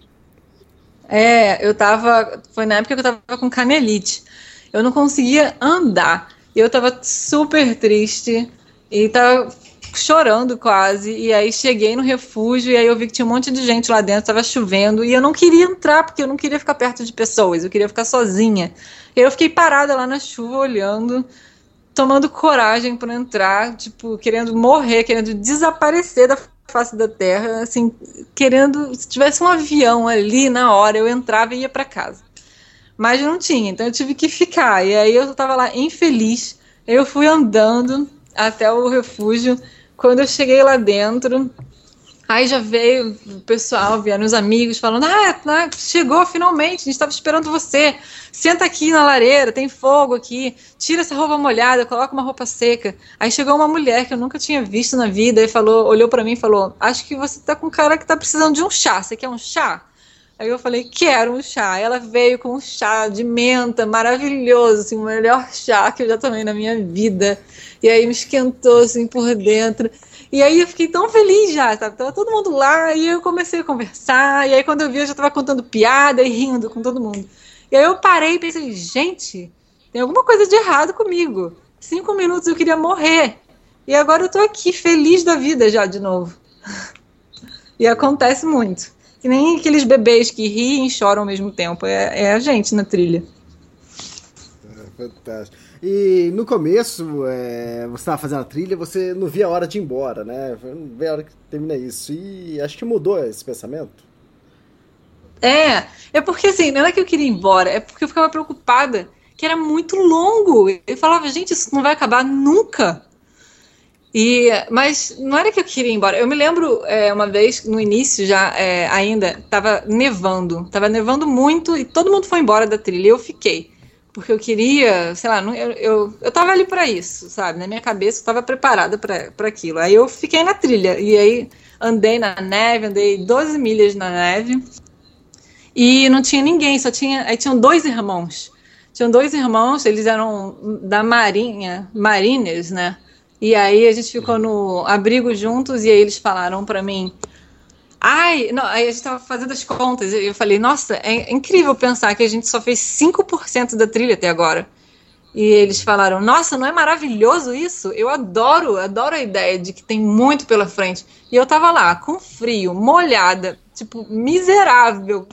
É, eu tava. Foi na época que eu tava com canelite. Eu não conseguia andar. Eu tava super triste e tava chorando quase. E aí cheguei no refúgio e aí eu vi que tinha um monte de gente lá dentro, tava chovendo. E eu não queria entrar porque eu não queria ficar perto de pessoas, eu queria ficar sozinha. E eu fiquei parada lá na chuva olhando, tomando coragem para entrar, tipo, querendo morrer, querendo desaparecer da face da terra, assim, querendo. Se tivesse um avião ali na hora, eu entrava e ia para casa. Mas não tinha, então eu tive que ficar. E aí eu tava lá infeliz. Eu fui andando até o refúgio. Quando eu cheguei lá dentro, Aí já veio o pessoal, vieram os amigos falando: ah, ah chegou finalmente, a gente estava esperando você. Senta aqui na lareira, tem fogo aqui, tira essa roupa molhada, coloca uma roupa seca. Aí chegou uma mulher que eu nunca tinha visto na vida e falou, olhou para mim e falou: Acho que você tá com um cara que tá precisando de um chá. Você quer um chá? Aí eu falei, quero um chá. Ela veio com um chá de menta maravilhoso, assim, o melhor chá que eu já tomei na minha vida. E aí me esquentou assim por dentro. E aí eu fiquei tão feliz já, sabe? Tava todo mundo lá e eu comecei a conversar. E aí quando eu vi, eu já tava contando piada e rindo com todo mundo. E aí eu parei e pensei, gente, tem alguma coisa de errado comigo. cinco minutos eu queria morrer. E agora eu tô aqui, feliz da vida já de novo. E acontece muito. Que nem aqueles bebês que riem e choram ao mesmo tempo. É, é a gente na trilha. É, fantástico. E no começo, é, você estava fazendo a trilha, você não via a hora de ir embora, né? Não via a hora que termina isso. E acho que mudou esse pensamento. É, é porque assim, não é que eu queria ir embora, é porque eu ficava preocupada que era muito longo. Eu falava, gente, isso não vai acabar nunca. E, mas não era que eu queria ir embora. Eu me lembro é, uma vez, no início já, é, ainda, estava nevando. Estava nevando muito e todo mundo foi embora da trilha. Eu fiquei. Porque eu queria, sei lá, não, eu, eu, eu tava ali para isso, sabe? Na minha cabeça eu estava preparada para aquilo. Aí eu fiquei na trilha. E aí andei na neve, andei 12 milhas na neve. E não tinha ninguém, só tinha. Aí tinham dois irmãos. Tinham dois irmãos, eles eram da Marinha, Mariners, né? E aí a gente ficou no abrigo juntos e aí eles falaram para mim. Ai, não, aí a gente estava fazendo as contas e eu falei, nossa, é incrível pensar que a gente só fez 5% da trilha até agora. E eles falaram, nossa, não é maravilhoso isso? Eu adoro, adoro a ideia de que tem muito pela frente. E eu tava lá, com frio, molhada, tipo, miserável,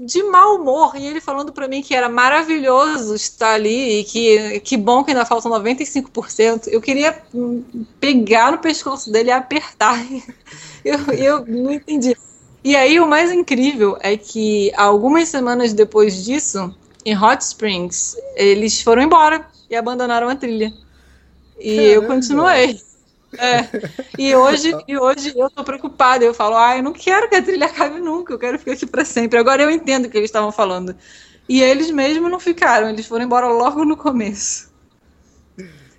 de mau humor e ele falando para mim que era maravilhoso estar ali e que que bom que ainda faltam 95%. Eu queria pegar no pescoço dele e apertar. Eu, eu não entendi. E aí o mais incrível é que algumas semanas depois disso, em Hot Springs, eles foram embora e abandonaram a trilha. E Caramba. eu continuei. É. E hoje, e hoje eu tô preocupada. Eu falo, ah, eu não quero que a trilha acabe nunca, eu quero ficar aqui para sempre. Agora eu entendo o que eles estavam falando. E eles mesmo não ficaram, eles foram embora logo no começo.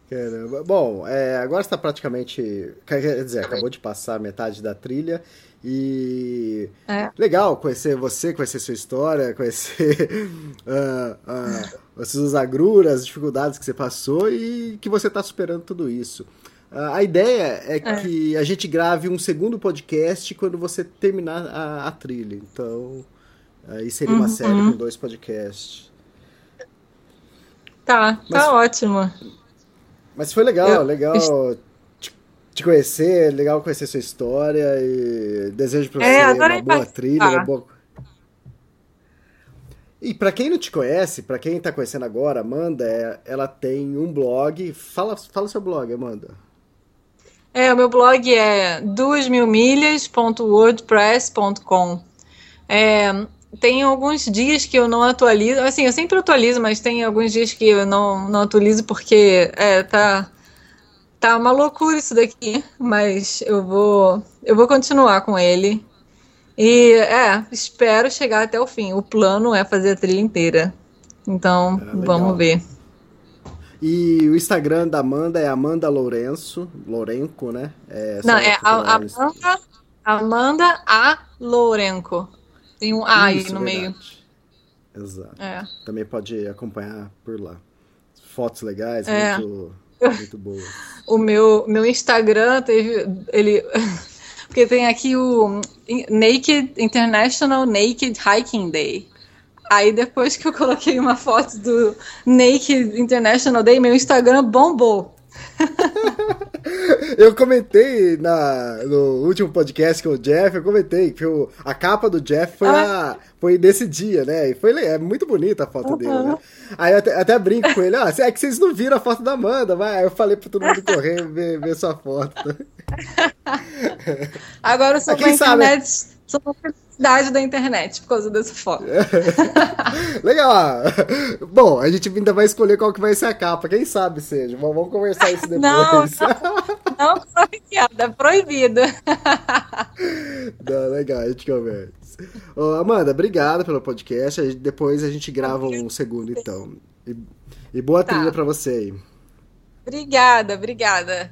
Caramba. Bom, é, agora está praticamente. Quer dizer, acabou de passar metade da trilha. E é. legal conhecer você, conhecer sua história, conhecer uh, uh, as suas agruras, as dificuldades que você passou e que você está superando tudo isso. Uh, a ideia é, é, que a gente grave um segundo podcast quando você terminar a, a trilha. Então, aí seria uma uhum. série com dois podcasts. Tá, Mas, tá ótimo. Mas foi legal, eu, legal te, te, conhecer, legal conhecer sua história e desejo pra é, você uma boa trilha, uma boa... E para quem não te conhece, para quem tá conhecendo agora, Amanda, é, ela tem um blog. Fala, fala seu blog, Amanda. É, o meu blog é duasmilmilhas.wordpress.com. É, tem alguns dias que eu não atualizo, assim, eu sempre atualizo, mas tem alguns dias que eu não, não atualizo porque é, tá, tá uma loucura isso daqui, mas eu vou, eu vou continuar com ele. E é, espero chegar até o fim. O plano é fazer a trilha inteira. Então, é, vamos ver. E o Instagram da Amanda é Amanda Lourenço, Lourenco, né? É Não, é a, Amanda, Amanda A. Lourenco. Tem um A aí no verdade. meio. Exato. É. Também pode acompanhar por lá. Fotos legais, é. muito, muito boas. o meu, meu Instagram teve. Ele. Porque tem aqui o Naked International Naked Hiking Day. Aí depois que eu coloquei uma foto do Naked International Day, meu Instagram bombou. eu comentei na, no último podcast com o Jeff, eu comentei que o, a capa do Jeff foi, ah. a, foi nesse dia, né? E foi é muito bonita a foto uhum. dele, né? Aí eu até, até brinco com ele, ah, é que vocês não viram a foto da Amanda, mas aí eu falei pra todo mundo correr ver, ver sua foto. Agora eu sou uma internet, sou uma da internet por causa dessa foto. Legal. Bom, a gente ainda vai escolher qual que vai ser a capa. Quem sabe seja. Vamos conversar isso depois. Não, não, não proibido. É proibido. Não, legal, a gente conversa. Ô, Amanda, obrigado pelo podcast. Depois a gente grava um segundo, então. E, e boa tá. trilha pra você aí. Obrigada, obrigada.